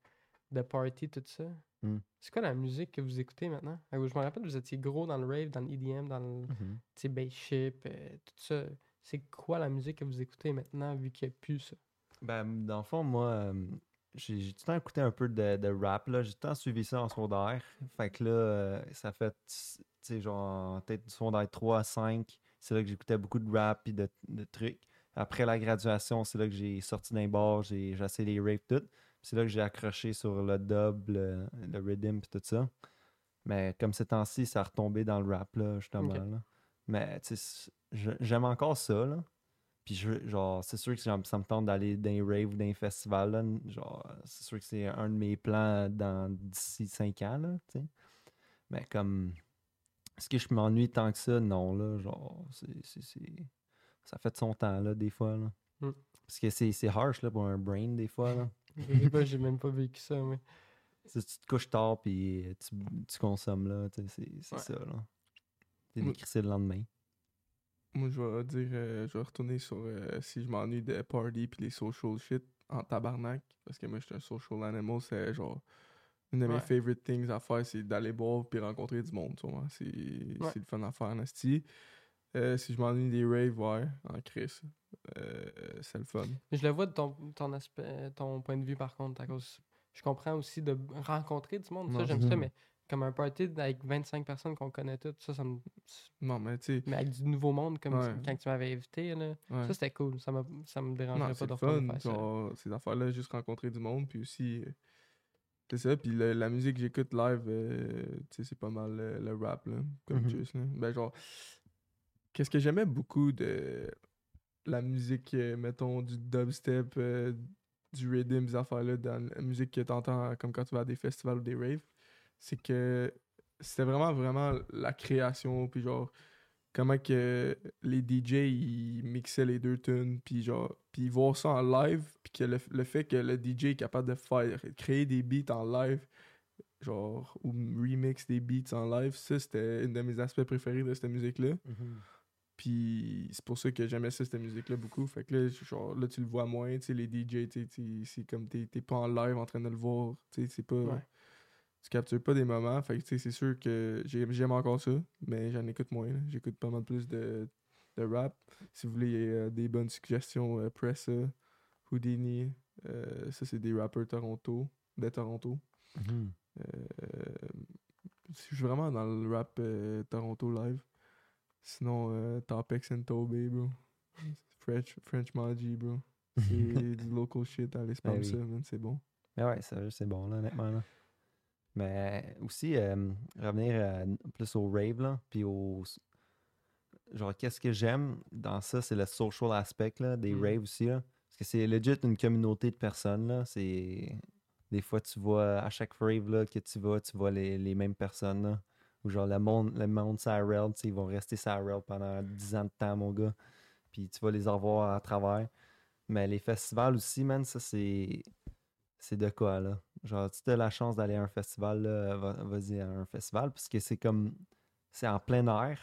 [SPEAKER 2] de party, tout ça,
[SPEAKER 1] Hmm.
[SPEAKER 2] c'est quoi la musique que vous écoutez maintenant? Je me rappelle, vous étiez gros dans le rave, dans le EDM, dans le
[SPEAKER 1] Mhm.
[SPEAKER 2] tu sais, bass ship, euh, tout ça. C'est quoi la musique que vous écoutez maintenant, vu qu'il n'y a plus ça?
[SPEAKER 1] Ben, dans le fond, moi, euh, j'ai tout le temps écouté un peu de, de rap, là. J'ai tout le temps suivi ça en secondaire. Fait que là, euh, ça fait, tu sais, genre, peut-être du secondaire 3 à 5. C'est là que j'écoutais beaucoup de rap et de, de trucs. Après la graduation, c'est là que j'ai sorti d'un bar, j'ai essayé les raves tout. C'est là que j'ai accroché sur le dub, le, le rhythm et tout ça. Mais comme ces temps-ci, ça a retombé dans le rap, là, justement. Là. Mais, tu sais, je- j'aime encore ça, là. Puis, je, genre, c'est sûr que ça me- tente d'aller dans les raves ou dans les festivals, là. Genre, c'est sûr que c'est un de mes plans dans d'ici 5 ans, là, tu sais. Mais comme, est-ce que je m'ennuie tant que ça? Non, là, genre, c'est... Ça fait de son temps, là, des fois, là.
[SPEAKER 2] Mm.
[SPEAKER 1] Parce que c'est harsh, là, pour un brain, des fois, là.
[SPEAKER 2] Pas, j'ai même pas vécu ça, mais.
[SPEAKER 1] Tu te couches tard puis tu, tu consommes là, tu sais, c'est c'est
[SPEAKER 2] Ouais.
[SPEAKER 1] ça là. T'es décrissé le lendemain?
[SPEAKER 3] Moi, je vais dire, euh, je vais retourner sur euh, si je m'ennuie des party puis les social shit en tabarnak. Parce que moi, je suis un social animal. C'est genre. Une de mes
[SPEAKER 2] Ouais.
[SPEAKER 3] favorite things à faire, c'est d'aller boire puis rencontrer du monde. tu vois. C'est
[SPEAKER 2] Ouais.
[SPEAKER 3] c'est le fun à faire en asti. Euh, si je m'ennuie des raves, ouais, en Chris. Euh, c'est le fun.
[SPEAKER 2] Je le vois de ton, ton aspect, ton point de vue, par contre, à cause. Je comprends aussi de rencontrer du monde. Ça, j'aime ça, mais comme un party avec 25 personnes qu'on connaît toutes, ça, ça me.
[SPEAKER 3] Non, mais tu sais,
[SPEAKER 2] Mais avec du nouveau monde, comme
[SPEAKER 3] Ouais.
[SPEAKER 2] quand tu m'avais invité, là.
[SPEAKER 3] ouais.
[SPEAKER 2] Ça, c'était cool. Ça, ça me dérangerait
[SPEAKER 3] Non,
[SPEAKER 2] pas de
[SPEAKER 3] le fun.
[SPEAKER 2] faire ça.
[SPEAKER 3] Ces affaires-là, juste rencontrer du monde. Puis aussi, euh, c'est ça. Puis le- la musique que j'écoute live, euh, tu sais, c'est pas mal euh, le rap, là. Comme
[SPEAKER 1] Mhm.
[SPEAKER 3] juste, là. Ben, genre, qu'est-ce que j'aimais beaucoup de la musique, euh, mettons, du dubstep, euh, du rhythm, des affaires-là, dans la musique que t'entends comme quand tu vas à des festivals ou des raves, c'est que c'était vraiment, vraiment la création. Puis genre, comment que les DJ ils mixaient les deux tunes puis genre puis voir ça en live puis que le, le fait que le DJ est capable de faire créer des beats en live genre ou remix des beats en live ça c'était une de mes aspects préférés de cette musique là puis c'est pour ça que j'aimais ça cette musique là beaucoup fait que là genre là tu le vois moins tu sais les DJ tu sais, c'est comme t'es t'es pas en live en train de le voir tu sais c'est pas
[SPEAKER 2] Ouais.
[SPEAKER 3] Tu captures pas des moments. Fait que, tu sais, c'est sûr que j'ai- j'aime encore ça, mais j'en écoute moins. J'écoute pas mal plus de, de rap. Si vous voulez euh, des bonnes suggestions, euh, Pressa, Houdini, euh, ça, c'est des rappeurs Toronto, de Toronto.
[SPEAKER 1] Mhm.
[SPEAKER 3] Euh, je suis vraiment dans le rap euh, Toronto live. Sinon, euh, Topex and Tobe, bro. French, French bro. C'est du local shit. Allez, spam
[SPEAKER 1] Ben oui.
[SPEAKER 3] ça, man. C'est bon.
[SPEAKER 1] Mais ouais, sérieux, c'est bon, là, honnêtement. Là. Mais aussi, euh, revenir euh, plus au rave, là, puis au. Genre, qu'est-ce que j'aime dans ça, c'est le social aspect, là, des
[SPEAKER 2] Mm.
[SPEAKER 1] raves aussi, là. Parce que c'est legit une communauté de personnes, là. C'est. Des fois, tu vois, à chaque rave, là, que tu vas, tu vois les, les mêmes personnes, là. Ou genre, le monde, le monde sais, ils vont rester Sarel pendant 10 ans de temps, mon gars. Puis tu vas les revoir à travers. Mais les festivals aussi, man, ça, c'est. C'est de quoi, là? Genre, si t'as la chance d'aller à un festival, vas-y à un festival, parce que c'est comme. C'est en plein air.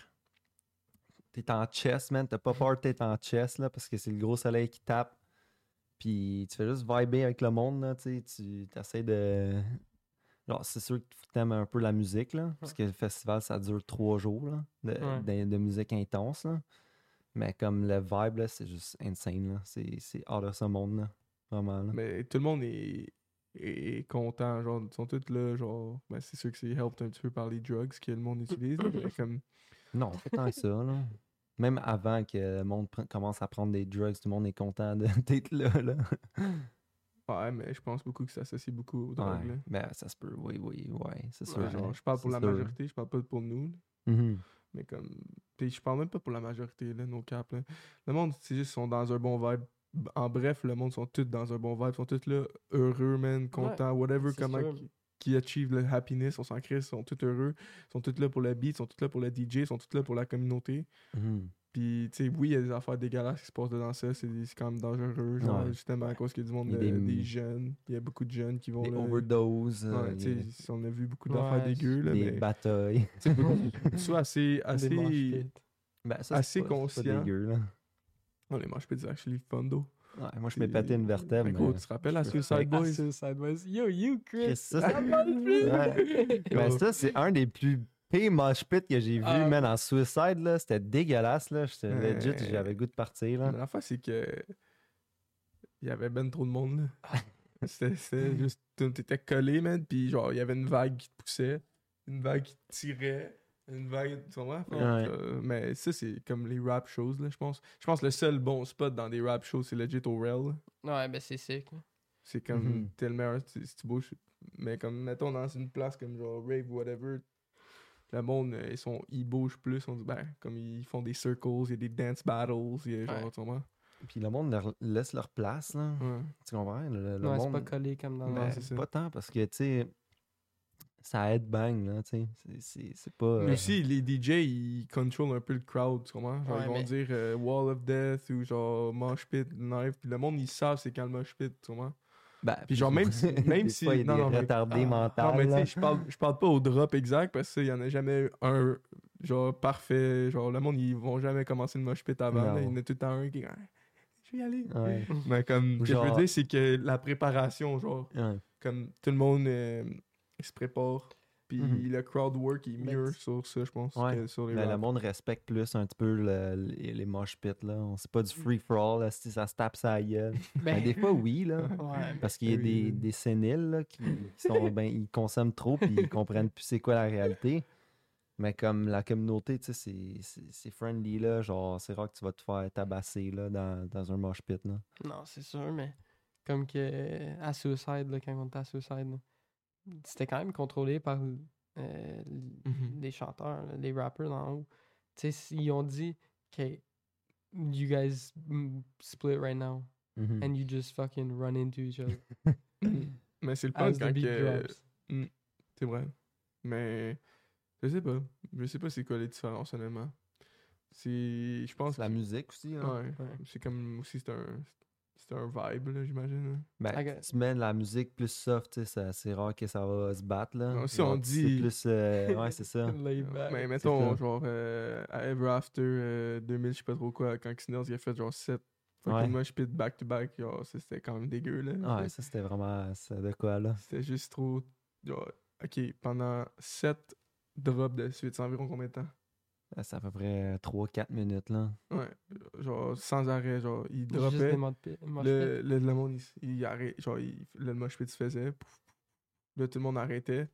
[SPEAKER 1] T'es en chest, man. T'as pas peur d'être en chest, là, parce que c'est le gros soleil qui tape. Puis tu fais juste vibrer avec le monde, là, tu sais. Tu essaies de. Genre, c'est sûr que tu t'aimes un peu la musique, là, parce que le festival, ça dure trois jours, là, de,
[SPEAKER 2] Ouais.
[SPEAKER 1] de- de musique intense, là. Mais comme le vibe, là, c'est juste insane, là. C'est c'est hors de ce monde, là. Vraiment, là.
[SPEAKER 3] Mais tout le monde est, est content. Genre, ils sont tous là. Genre, ben, c'est sûr que c'est helped un petit peu par les drugs que le monde utilise. mais comme,
[SPEAKER 1] Non, pas tant que ça, là. Même avant que le monde commence à prendre des drugs, tout le monde est content d'être là, là.
[SPEAKER 3] ouais, mais je pense beaucoup que ça s'associe beaucoup aux drogues.
[SPEAKER 1] Ouais,
[SPEAKER 3] là.
[SPEAKER 1] ben, ça se peut, oui, oui, oui, c'est sûr.
[SPEAKER 3] Ouais, genre, je parle pour la
[SPEAKER 1] sûr.
[SPEAKER 3] majorité, je parle pas pour nous.
[SPEAKER 1] Mhm.
[SPEAKER 3] Mais comme. Puis je parle même pas pour la majorité, là, nos caps. Là. Le monde, c'est juste, ils sont dans un bon vibe. En bref, le monde sont tous dans un bon vibe. Ils sont tous là, heureux, man, contents, whatever, comment qui, qui achieve le happiness, on s'en crée, ils sont tous heureux. Ils sont tous là pour le beat, ils sont tous là pour le DJ, ils sont tous là pour la communauté.
[SPEAKER 1] Mhm.
[SPEAKER 3] Puis, tu sais, oui, il y a des affaires dégueulasses qui se passent dedans ça, c'est quand même dangereux, genre,
[SPEAKER 1] Ouais.
[SPEAKER 3] justement, à cause qu'il y a du monde,
[SPEAKER 1] Il y a
[SPEAKER 3] de-
[SPEAKER 1] des-
[SPEAKER 3] des... jeunes. Il y a beaucoup de jeunes qui vont
[SPEAKER 1] Des
[SPEAKER 3] là.
[SPEAKER 1] overdoses, euh,
[SPEAKER 3] Ouais, tu
[SPEAKER 1] a
[SPEAKER 3] sais, on a vu beaucoup d'affaires
[SPEAKER 2] Ouais,
[SPEAKER 3] dégueu, là,
[SPEAKER 1] des
[SPEAKER 3] mais.
[SPEAKER 1] batailles.
[SPEAKER 3] tu sais, beaucoup- soit assez, assez.
[SPEAKER 1] Ben, ça,
[SPEAKER 3] Assez
[SPEAKER 1] pas-
[SPEAKER 3] conscient.
[SPEAKER 1] dégueu, là.
[SPEAKER 3] Oh, les mosh pits, c'est actually fun, though.
[SPEAKER 1] Ouais, moi, je m'ai pété une vertèbre.
[SPEAKER 3] Mais- tu te rappelles à Suicide Boys?
[SPEAKER 2] Suicide Boys. Yo, you, Chris.
[SPEAKER 1] Ça,
[SPEAKER 2] Ça plus.
[SPEAKER 1] Ouais. Ben, ça, c'est un des plus pires mosh pits que j'ai vu,
[SPEAKER 2] Ah.
[SPEAKER 1] man, en Suicide, là. C'était dégueulasse, là. J'étais
[SPEAKER 3] Ouais.
[SPEAKER 1] legit, j'avais le goût de partir, là.
[SPEAKER 3] Mais l'affaire, c'est que. Il y avait ben trop de monde, là. C'était c'était juste. T'étais collé, man, puis genre, il y avait une vague qui te poussait, une vague qui te tirait, une vague. Tu comprends? Euh, mais ça, c'est comme les rap shows, là, je pense. Je pense que le seul bon spot dans des rap shows, c'est legit au là.
[SPEAKER 2] Ouais, ben c'est sick.
[SPEAKER 3] C'est comme.
[SPEAKER 1] Mhm.
[SPEAKER 3] T'es le meilleur si tu bouges. Mais comme, mettons, dans une place comme genre Rave, whatever. Le monde, euh, ils, sont, ils bougent plus. On dit, ben, comme ils font des circles, il y a des dance battles, il y a genre,
[SPEAKER 2] Ouais.
[SPEAKER 3] tu comprends?
[SPEAKER 1] Puis le monde leur laisse leur place, là.
[SPEAKER 3] Ouais.
[SPEAKER 1] Tu comprends? Le, le
[SPEAKER 2] Ouais, c'est
[SPEAKER 1] monde...
[SPEAKER 2] pas collé comme dans
[SPEAKER 3] Non,
[SPEAKER 1] Ben,
[SPEAKER 3] c'est ça.
[SPEAKER 1] pas tant, parce que, tu sais, ça aide bang, là, tu sais. C'est- pas...
[SPEAKER 3] Mais
[SPEAKER 1] euh,
[SPEAKER 3] aussi, les DJ, ils contrôlent un peu le crowd, tu comprends? Genre,
[SPEAKER 2] Ouais,
[SPEAKER 3] ils vont
[SPEAKER 2] mais-
[SPEAKER 3] dire euh, Wall of Death ou genre Mosh Pit, Knife. Puis le monde, ils savent c'est quand le Mosh Pit, tu comprends?
[SPEAKER 1] ben,
[SPEAKER 3] Puis genre, même si- même si-
[SPEAKER 1] fois, il y a
[SPEAKER 3] non,
[SPEAKER 1] des
[SPEAKER 3] non, mais-
[SPEAKER 1] retardés
[SPEAKER 2] Ah,
[SPEAKER 3] non, mais tu sais, je parle, je parle pas au drop exact parce qu'il y en a jamais eu un, genre, parfait. Genre, le monde, ils vont jamais commencer le Mosh Pit avant. là. Il y en a tout le temps un qui est Ah, Je vais y aller.
[SPEAKER 1] Ouais,
[SPEAKER 3] Mais comme, ce que je veux dire, c'est que la préparation, genre,
[SPEAKER 1] ouais.
[SPEAKER 3] comme tout le monde euh, il se prépare. Puis
[SPEAKER 1] Mhm.
[SPEAKER 3] le crowd work est mieux
[SPEAKER 2] c'est-
[SPEAKER 3] sur ça, je pense,
[SPEAKER 1] Ouais.
[SPEAKER 3] que sur les
[SPEAKER 1] Mais le monde respecte plus un petit peu le- les, les mosh pits, là. On sait pas du free-for-all, là, si ça se tape sa gueule. Ben, des fois, oui, là.
[SPEAKER 2] Ouais,
[SPEAKER 1] Parce qu'il y a
[SPEAKER 3] Oui,
[SPEAKER 1] des, des séniles là, qui, qui sont ben ils consomment trop puis ils comprennent plus c'est quoi la réalité. Mais comme la communauté, tu sais, c'est- c'est c'est friendly là, genre c'est rare que tu vas te faire tabasser là dans, dans un mosh pit là.
[SPEAKER 2] Non, c'est sûr, mais comme que à Suicide, là, quand on était à Suicide, là, c'était quand même contrôlé par euh,
[SPEAKER 3] Mhm.
[SPEAKER 2] les chanteurs, les rappers d'en haut. Tu sais, ils ont dit que you guys mm, split right now
[SPEAKER 1] Mhm.
[SPEAKER 2] and you just fucking run into each other
[SPEAKER 3] Mais c'est le fun
[SPEAKER 2] as the
[SPEAKER 3] quand que...
[SPEAKER 2] drops.
[SPEAKER 3] C'est vrai. Mais je sais pas. Je sais pas c'est quoi les différences, honnêtement. C'est... Je pense
[SPEAKER 1] la
[SPEAKER 3] que-
[SPEAKER 1] musique aussi.
[SPEAKER 3] Ouais.
[SPEAKER 2] Ouais.
[SPEAKER 3] C'est comme aussi c'est un... C'est un vibe, là, j'imagine. là.
[SPEAKER 1] Ben, tu mets la musique plus soft, c'est rare que ça va se battre là.
[SPEAKER 3] Non, si on
[SPEAKER 1] c'est
[SPEAKER 3] dit-
[SPEAKER 1] plus euh, ouais, c'est ça.
[SPEAKER 2] Laid back.
[SPEAKER 3] Mais mettons, genre, euh, à Ever After euh, 2000, je sais pas trop quoi, quand Xenos il a fait genre 7
[SPEAKER 1] Ouais.
[SPEAKER 3] fucking mosh pit back to back, genre, ça, c'était quand même dégueu, là.
[SPEAKER 1] Ouais, ça c'était vraiment ça de quoi là.
[SPEAKER 3] C'était juste trop. genre, ok, pendant 7 drops de suite, c'est environ combien de temps?
[SPEAKER 1] C'est à peu près 3-4 minutes là.
[SPEAKER 3] Ouais, genre, sans arrêt, genre, il
[SPEAKER 2] Juste
[SPEAKER 3] dropait. Le, le, le monde, il, il arrête, genre, il- le mosh pit se faisait. pouf, pouf. Là, tout le monde arrêtait.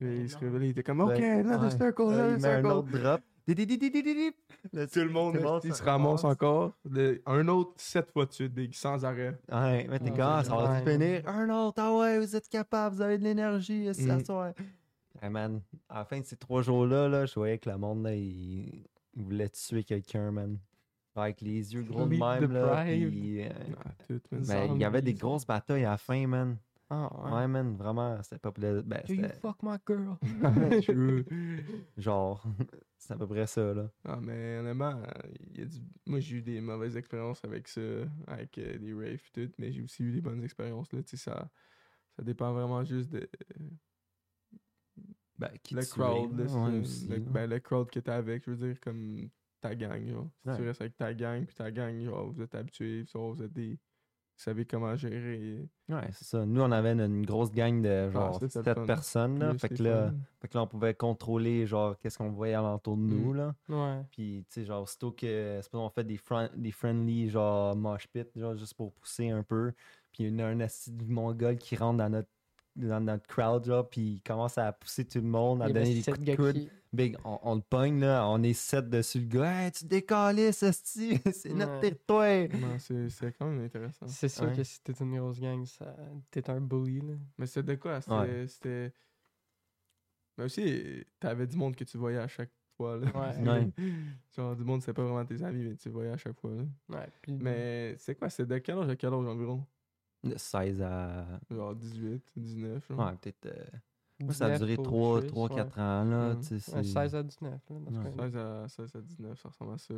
[SPEAKER 3] Et il se révélait, il était comme, ok,
[SPEAKER 1] Ouais,
[SPEAKER 3] another
[SPEAKER 1] ouais.
[SPEAKER 3] circle,
[SPEAKER 1] Là,
[SPEAKER 3] another
[SPEAKER 1] il met un
[SPEAKER 3] circle.
[SPEAKER 1] autre drop. Là,
[SPEAKER 3] Tout le monde,
[SPEAKER 1] tout le monde
[SPEAKER 3] il
[SPEAKER 1] se
[SPEAKER 3] se ramasse encore. Le- un autre 7 fois de suite, des- sans arrêt.
[SPEAKER 1] Ouais, mais t'es
[SPEAKER 2] Ouais,
[SPEAKER 1] ah, ça va
[SPEAKER 2] ouais.
[SPEAKER 1] finir? Un autre, ah ouais, vous êtes capable, vous avez de l'énergie, c'est
[SPEAKER 3] Mm.
[SPEAKER 1] à soir. Hey man, à la fin de ces trois jours-là, là, je voyais que le monde, là, il, il voulait tuer quelqu'un, man. Avec les yeux gros de même, là. puis, euh,
[SPEAKER 3] Ah, tout, man.
[SPEAKER 1] mais il y avait des grosses batailles à la fin, man.
[SPEAKER 2] Ah,
[SPEAKER 1] Ouais,
[SPEAKER 2] ouais.
[SPEAKER 1] man, vraiment, c'était pas pla- Ben,
[SPEAKER 2] Do you fuck my girl?
[SPEAKER 3] True.
[SPEAKER 1] genre, c'est à peu près ça, là.
[SPEAKER 3] Ah, mais honnêtement, il y a du... moi j'ai eu des mauvaises expériences avec ça, avec euh, des raves et tout, mais j'ai aussi eu des bonnes expériences. Là, tu sais, ça, ça dépend vraiment juste de
[SPEAKER 1] Ben, qui
[SPEAKER 3] le crowd.
[SPEAKER 1] là, ouais, aussi,
[SPEAKER 3] le, ben, le crowd que t'es avec, je veux dire, comme ta gang. Genre. Si tu restes avec ta gang, puis ta gang, genre, vous êtes habitués, genre, vous êtes des. Vous savez comment gérer.
[SPEAKER 1] Ouais, c'est ça. Nous, on avait une, une grosse gang de genre
[SPEAKER 3] ça, c'est le
[SPEAKER 1] 7
[SPEAKER 3] fun.
[SPEAKER 1] personnes, là. Fait que là, fait que là, on pouvait contrôler, genre, qu'est-ce qu'on voyait alentour de nous,
[SPEAKER 3] Mm.
[SPEAKER 1] là.
[SPEAKER 2] Ouais.
[SPEAKER 1] Puis, tu sais, genre, aussitôt que, c'est pas on fait des, fran- des friendly, genre, mosh pit, genre, juste pour pousser un peu. Puis, il y a un assis du mongol qui rentre dans notre, dans notre crowd, genre, puis il commence à pousser tout le monde, à donner des coups de coude.
[SPEAKER 2] qui-
[SPEAKER 1] Big, on, on le pogne, là, on est sept dessus le gars. Hey, tu décalisses, esti, c'est notre
[SPEAKER 2] Ouais.
[SPEAKER 1] territoire.
[SPEAKER 3] Non, c'est quand même intéressant.
[SPEAKER 2] C'est sûr
[SPEAKER 1] Ouais.
[SPEAKER 2] que si t'es une grosse gang, ça... t'es un bully, là.
[SPEAKER 3] Mais c'était de quoi? C'était.
[SPEAKER 1] Ouais.
[SPEAKER 3] Mais aussi, t'avais du monde que tu voyais à chaque fois. Là.
[SPEAKER 2] Ouais.
[SPEAKER 1] Ouais.
[SPEAKER 3] Genre, du monde, c'est pas vraiment tes amis, mais tu voyais à chaque fois. Là.
[SPEAKER 2] Puis...
[SPEAKER 3] Mais c'est quoi? C'est de quel âge à quel âge environ?
[SPEAKER 1] De 16 à.
[SPEAKER 3] Genre 18, 19. genre?
[SPEAKER 1] Ouais, peut-être. euh, Moi, ça a
[SPEAKER 2] 19
[SPEAKER 1] duré
[SPEAKER 2] pour
[SPEAKER 1] 3,
[SPEAKER 2] Suisse,
[SPEAKER 1] 3
[SPEAKER 2] ouais.
[SPEAKER 1] 4 ans, là.
[SPEAKER 3] Mhm.
[SPEAKER 1] tu sais,
[SPEAKER 2] Ouais,
[SPEAKER 1] c'est-
[SPEAKER 2] 16 à 19, là, dans ce
[SPEAKER 1] Ouais.
[SPEAKER 2] coin-là.
[SPEAKER 3] 16 à, 16 à 19, ça ressemble à ça.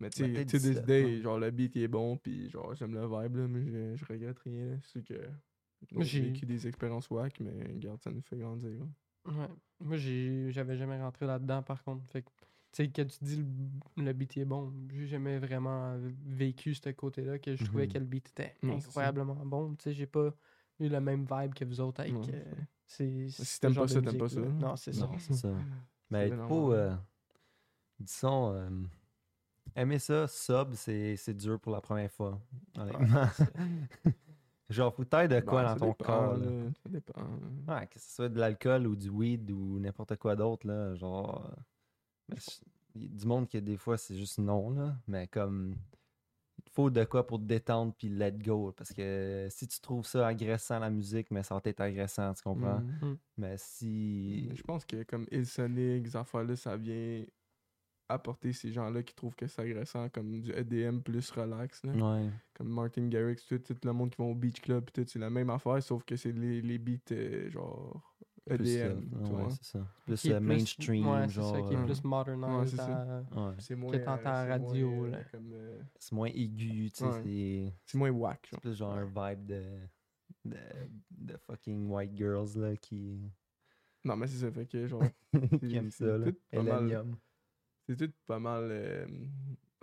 [SPEAKER 3] Mais tu sais, to this
[SPEAKER 1] 17,
[SPEAKER 3] day,
[SPEAKER 1] ouais.
[SPEAKER 3] genre le beat il est bon, puis genre j'aime le vibe, là, mais je, je regrette rien. là. Que j'ai vécu des expériences whack, mais regarde, ça nous fait grandir. là.
[SPEAKER 2] Ouais. Moi, j'ai- j'avais jamais rentré là-dedans, par contre. Fait que sais, que tu dis le, le beat est bon, j'ai jamais vraiment vécu ce côté-là, que je trouvais
[SPEAKER 1] Mhm.
[SPEAKER 2] que le beat était incroyablement bon. Tu sais, j'ai pas eu le même vibe que vous autres avec. Euh,
[SPEAKER 3] c'est Si t'aimes pas ça, t'aimes pas ça.
[SPEAKER 2] Non, c'est ça.
[SPEAKER 1] Non, c'est ça. Mais faut,
[SPEAKER 3] normal.
[SPEAKER 1] euh, disons, euh, aimer ça, sub, c'est c'est dur pour la première fois. honnêtement. Genre, faut taille de quoi
[SPEAKER 3] Ben,
[SPEAKER 1] dans ton
[SPEAKER 3] dépend,
[SPEAKER 1] corps. là.
[SPEAKER 3] là, Ça dépend. là.
[SPEAKER 1] Ouais, que ce soit de l'alcool ou du weed ou n'importe quoi d'autre, là, genre... il y a du monde qui, des fois, c'est juste non, là, mais comme... Il te faut de quoi pour te détendre puis let go, parce que si tu trouves ça agressant, la musique, mais ça va être agressant, tu comprends?
[SPEAKER 3] Mhm.
[SPEAKER 2] Mm.
[SPEAKER 1] Mais si...
[SPEAKER 3] Mais Je pense que comme Il Sonic, ces affaires-là, ça vient apporter ces gens-là qui trouvent que c'est agressant, comme du EDM plus relax. Là.
[SPEAKER 1] Ouais,
[SPEAKER 3] Comme Martin Garrix, tout, tout le monde qui va au Beach Club, puis tout, c'est la même affaire, sauf que c'est les, les beats euh, genre EDM.
[SPEAKER 1] euh, ouais, c'est ça. Plus euh, mainstream,
[SPEAKER 2] ouais, c'est
[SPEAKER 1] genre...
[SPEAKER 2] ça, qui est
[SPEAKER 1] euh,
[SPEAKER 2] plus modernized. à-
[SPEAKER 1] ouais.
[SPEAKER 3] C'est moins.
[SPEAKER 2] que t'entends
[SPEAKER 3] c'est
[SPEAKER 2] radio,
[SPEAKER 3] euh,
[SPEAKER 2] là.
[SPEAKER 3] euh,
[SPEAKER 1] C'est moins aigu, tu sais,
[SPEAKER 3] Ouais.
[SPEAKER 1] c'est...
[SPEAKER 3] c'est moins whack.
[SPEAKER 1] C'est
[SPEAKER 3] Genre.
[SPEAKER 1] plus genre un vibe de, de, de fucking white girls là, qui,
[SPEAKER 3] Non, mais c'est ça, fait que genre.
[SPEAKER 1] qui
[SPEAKER 3] c'est
[SPEAKER 1] ça. Là.
[SPEAKER 3] tout pas mal-
[SPEAKER 1] Elenium.
[SPEAKER 3] C'est tout pas mal euh,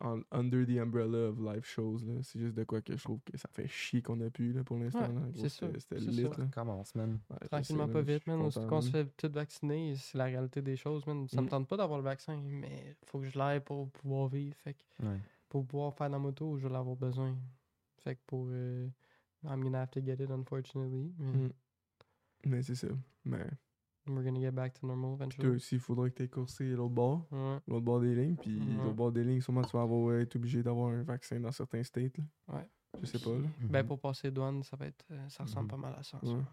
[SPEAKER 3] en- under the umbrella of live shows. là. C'est juste de quoi que je trouve que ça fait chier qu'on a pu là, pour l'instant.
[SPEAKER 2] Ouais, c'est ça,
[SPEAKER 3] C'était lit.
[SPEAKER 2] ça.
[SPEAKER 3] Là.
[SPEAKER 1] Commence, man.
[SPEAKER 3] Ouais,
[SPEAKER 2] Tranquillement, pas vite, man. Aussitôt qu'on se fait tout vacciner, c'est la réalité des choses, man. Ça me
[SPEAKER 3] Mm.
[SPEAKER 2] tente pas d'avoir le vaccin, mais faut que je l'aille pour pouvoir vivre. Fait que
[SPEAKER 1] Ouais.
[SPEAKER 2] pour pouvoir faire la moto, je vais l'avoir besoin. Fait que pour. euh, I'm gonna have to get it, unfortunately. Mais
[SPEAKER 3] Mm. Mais c'est ça. Mais
[SPEAKER 2] we're gonna get back to normal
[SPEAKER 3] toi
[SPEAKER 2] eventually.
[SPEAKER 3] aussi, il faudrait que tu aies coursé l'autre bord.
[SPEAKER 2] Ouais.
[SPEAKER 3] L'autre bord des lignes. Puis
[SPEAKER 2] Ouais.
[SPEAKER 3] l'autre bord des lignes, sûrement tu vas avoir, être obligé d'avoir un vaccin dans certains states. Là.
[SPEAKER 2] Ouais.
[SPEAKER 3] Je sais pas. Là.
[SPEAKER 2] Ben pour passer les douanes, ça va être. euh, ça ressemble
[SPEAKER 1] Mhm.
[SPEAKER 2] pas mal à ça. en
[SPEAKER 3] Ouais.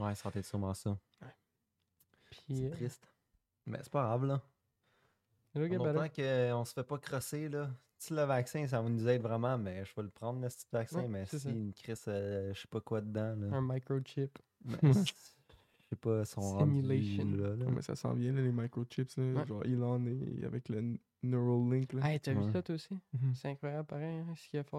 [SPEAKER 1] Ouais, ça va être sûrement ça.
[SPEAKER 2] Puis.
[SPEAKER 1] C'est
[SPEAKER 2] euh,
[SPEAKER 1] triste. Mais c'est pas grave, là. autant qu'on se fait pas crosser, là. Si le vaccin, ça va nous aider vraiment, mais je vais le prendre, le petit vaccin.
[SPEAKER 2] Ouais,
[SPEAKER 1] mais si
[SPEAKER 2] ça.
[SPEAKER 1] une crise, euh, je sais pas quoi dedans, là.
[SPEAKER 2] Un microchip.
[SPEAKER 1] je sais pas, son
[SPEAKER 2] Simulation.
[SPEAKER 1] là, là.
[SPEAKER 3] Ouais, mais ça s'en vient, là, les microchips. Là,
[SPEAKER 2] Ouais.
[SPEAKER 3] Genre Elon et avec le Neuralink. Là.
[SPEAKER 2] Hey, t'as
[SPEAKER 1] Ouais.
[SPEAKER 2] vu ça toi aussi?
[SPEAKER 3] Mhm.
[SPEAKER 2] C'est incroyable, pareil, hein, ce qu'il a fait.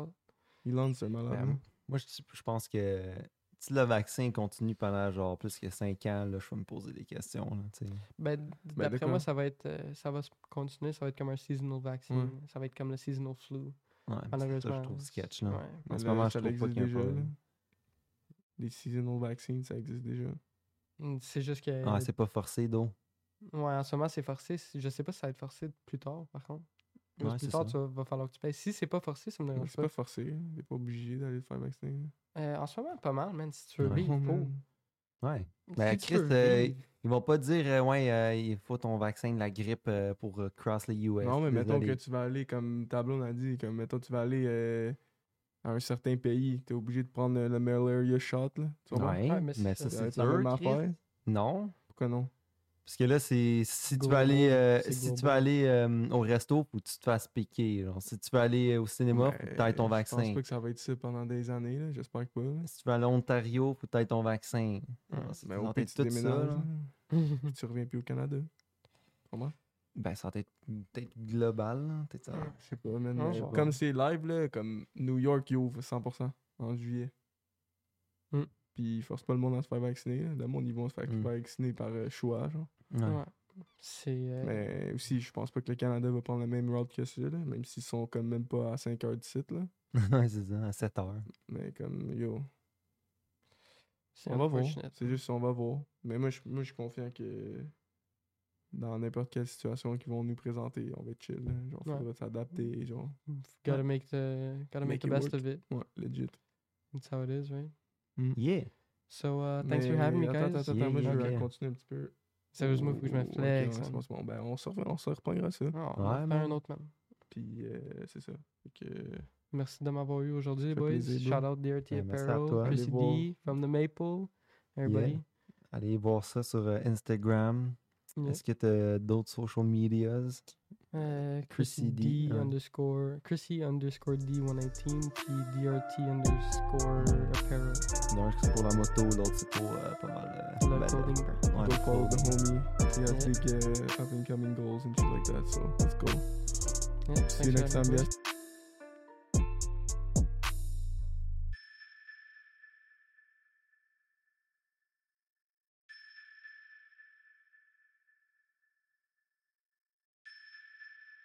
[SPEAKER 3] Elon, c'est un malade.
[SPEAKER 1] Ben,
[SPEAKER 3] là.
[SPEAKER 1] moi, je, je pense que si le vaccin continue pendant genre plus que 5 ans, là, je vais me poser des questions. Là.
[SPEAKER 2] Ben,
[SPEAKER 3] Ben,
[SPEAKER 2] d'après moi, ça va être, euh, ça va se continuer, ça va être comme un seasonal vaccine. Ça va être comme le seasonal flu.
[SPEAKER 1] Ouais, ça, je trouve sketch. Là.
[SPEAKER 2] Ouais.
[SPEAKER 1] En ce moment, je trouve pas qu'il y a
[SPEAKER 3] déjà.
[SPEAKER 1] pas-
[SPEAKER 3] là. Les seasonal vaccines, ça existe déjà.
[SPEAKER 2] Mm, C'est juste que.
[SPEAKER 1] Ah, c'est pas forcé, d'eau.
[SPEAKER 2] ouais, en ce moment, c'est forcé. Je sais pas si ça va être forcé plus tard, par contre.
[SPEAKER 1] Ouais,
[SPEAKER 2] plus tard,
[SPEAKER 1] ça.
[SPEAKER 2] tu vas, va falloir que tu payes. Si c'est pas forcé, ça me dérange
[SPEAKER 3] C'est
[SPEAKER 2] pas.
[SPEAKER 3] forcé. hein. T'es pas obligé d'aller te faire vacciner.
[SPEAKER 2] Euh, en ce moment, pas mal, man. Si tu veux
[SPEAKER 1] Ouais.
[SPEAKER 2] vivre, faut.
[SPEAKER 1] Ouais.
[SPEAKER 2] Si
[SPEAKER 1] Ben, Chris, euh. Ils vont pas dire, euh, ouais, euh, il faut ton vaccin de la grippe euh, pour cross les US.
[SPEAKER 3] non, mais mettons que tu vas aller, comme Tableau a dit, comme mettons tu vas aller euh, à un certain pays, t'es obligé de prendre euh, le malaria shot. Là. Tu comprends?
[SPEAKER 1] Ouais,
[SPEAKER 2] mais
[SPEAKER 1] mais,
[SPEAKER 2] c'est
[SPEAKER 1] ça, c'est
[SPEAKER 3] la même affaire.
[SPEAKER 1] Non.
[SPEAKER 3] Pourquoi non?
[SPEAKER 1] Parce que là, c'est si tu aller, euh, si tu
[SPEAKER 2] global.
[SPEAKER 1] aller euh, au resto, faut que tu te fasses piquer. genre. Si tu veux aller au cinéma, faut que tu aies ton
[SPEAKER 3] Ben, Je
[SPEAKER 1] vaccin.
[SPEAKER 3] pense pas que ça va être ça pendant des années. là. J'espère que pas. là.
[SPEAKER 1] Si tu veux aller en Ontario, faut que tu aies ton vaccin. Genre, c'est-
[SPEAKER 3] Mais
[SPEAKER 1] ça
[SPEAKER 3] au
[SPEAKER 1] être
[SPEAKER 3] tu
[SPEAKER 1] tout ça,
[SPEAKER 3] déménages.
[SPEAKER 1] là.
[SPEAKER 3] tu reviens plus au Canada. Comment?
[SPEAKER 1] Ben, ça va être peut-être global. là, peut-être ça.
[SPEAKER 3] Je sais pas, man.
[SPEAKER 2] Non,
[SPEAKER 3] comme c'est live, là, comme New York, il ouvre 100% en juillet.
[SPEAKER 2] Mm.
[SPEAKER 3] Puis ils forcent pas le monde à se faire vacciner. là. Le monde, ils vont se faire
[SPEAKER 1] Mm.
[SPEAKER 3] vacciner par euh, choix, genre.
[SPEAKER 1] Ouais.
[SPEAKER 2] Ouais. C'est. euh,
[SPEAKER 3] Mais aussi, je pense pas que le Canada va prendre la même route que ça, là, même s'ils sont comme même pas à 5 heures de site. Là.
[SPEAKER 1] Ouais, c'est ça, à 7 heures.
[SPEAKER 3] Mais comme, yo,
[SPEAKER 2] c'est
[SPEAKER 3] on va voir. C'est juste, on va voir. Mais moi, je, moi, je suis confiant que dans n'importe quelle situation qu'ils vont nous présenter, on va être chill. là. Genre,
[SPEAKER 2] Ouais.
[SPEAKER 3] faudra s'adapter. Genre,
[SPEAKER 2] Gotta make the, gotta make,
[SPEAKER 3] Make
[SPEAKER 2] the best
[SPEAKER 3] work.
[SPEAKER 2] of it.
[SPEAKER 3] ouais, legit.
[SPEAKER 2] That's how it is, right?
[SPEAKER 1] Yeah.
[SPEAKER 2] So, uh, thanks for
[SPEAKER 3] Mais
[SPEAKER 2] having me,
[SPEAKER 3] attends,
[SPEAKER 2] guys.
[SPEAKER 3] Attends, attends,
[SPEAKER 1] Yeah,
[SPEAKER 3] moi, je vais continuer un petit peu.
[SPEAKER 2] Sérieusement, faut que je me
[SPEAKER 3] Oh,
[SPEAKER 2] flex.
[SPEAKER 3] ouais, c'est
[SPEAKER 2] man.
[SPEAKER 3] bon, bon. Ben, on se, on se reprendra ça.
[SPEAKER 2] Ah, on va
[SPEAKER 1] Ouais,
[SPEAKER 2] faire un autre, man.
[SPEAKER 3] Puis, euh, c'est ça. Fait que,
[SPEAKER 2] Merci de m'avoir eu aujourd'hui, boys.
[SPEAKER 3] plaisir.
[SPEAKER 2] Shout out DRT
[SPEAKER 1] Ouais,
[SPEAKER 2] Apparel. Chrissy
[SPEAKER 3] Allez voir.
[SPEAKER 2] D from the Maple, everybody.
[SPEAKER 1] Allez voir ça sur euh, Instagram.
[SPEAKER 2] Yeah.
[SPEAKER 1] Est-ce que tu as d'autres social medias?
[SPEAKER 2] Euh,
[SPEAKER 1] Chrissy
[SPEAKER 2] D,
[SPEAKER 1] D,
[SPEAKER 2] underscore, Chrissy underscore D119, puis DRT underscore Apparel,
[SPEAKER 1] L'un c'est pour la moto, l'autre c'est pour euh, pas mal. euh,
[SPEAKER 2] le
[SPEAKER 1] ben,
[SPEAKER 2] clothing brand.
[SPEAKER 1] ouais,
[SPEAKER 3] go follow the homie. He has
[SPEAKER 2] Yeah.
[SPEAKER 3] big uh, up and coming goals and shit like that. So let's go.
[SPEAKER 2] Yeah,
[SPEAKER 3] See you next time, guys.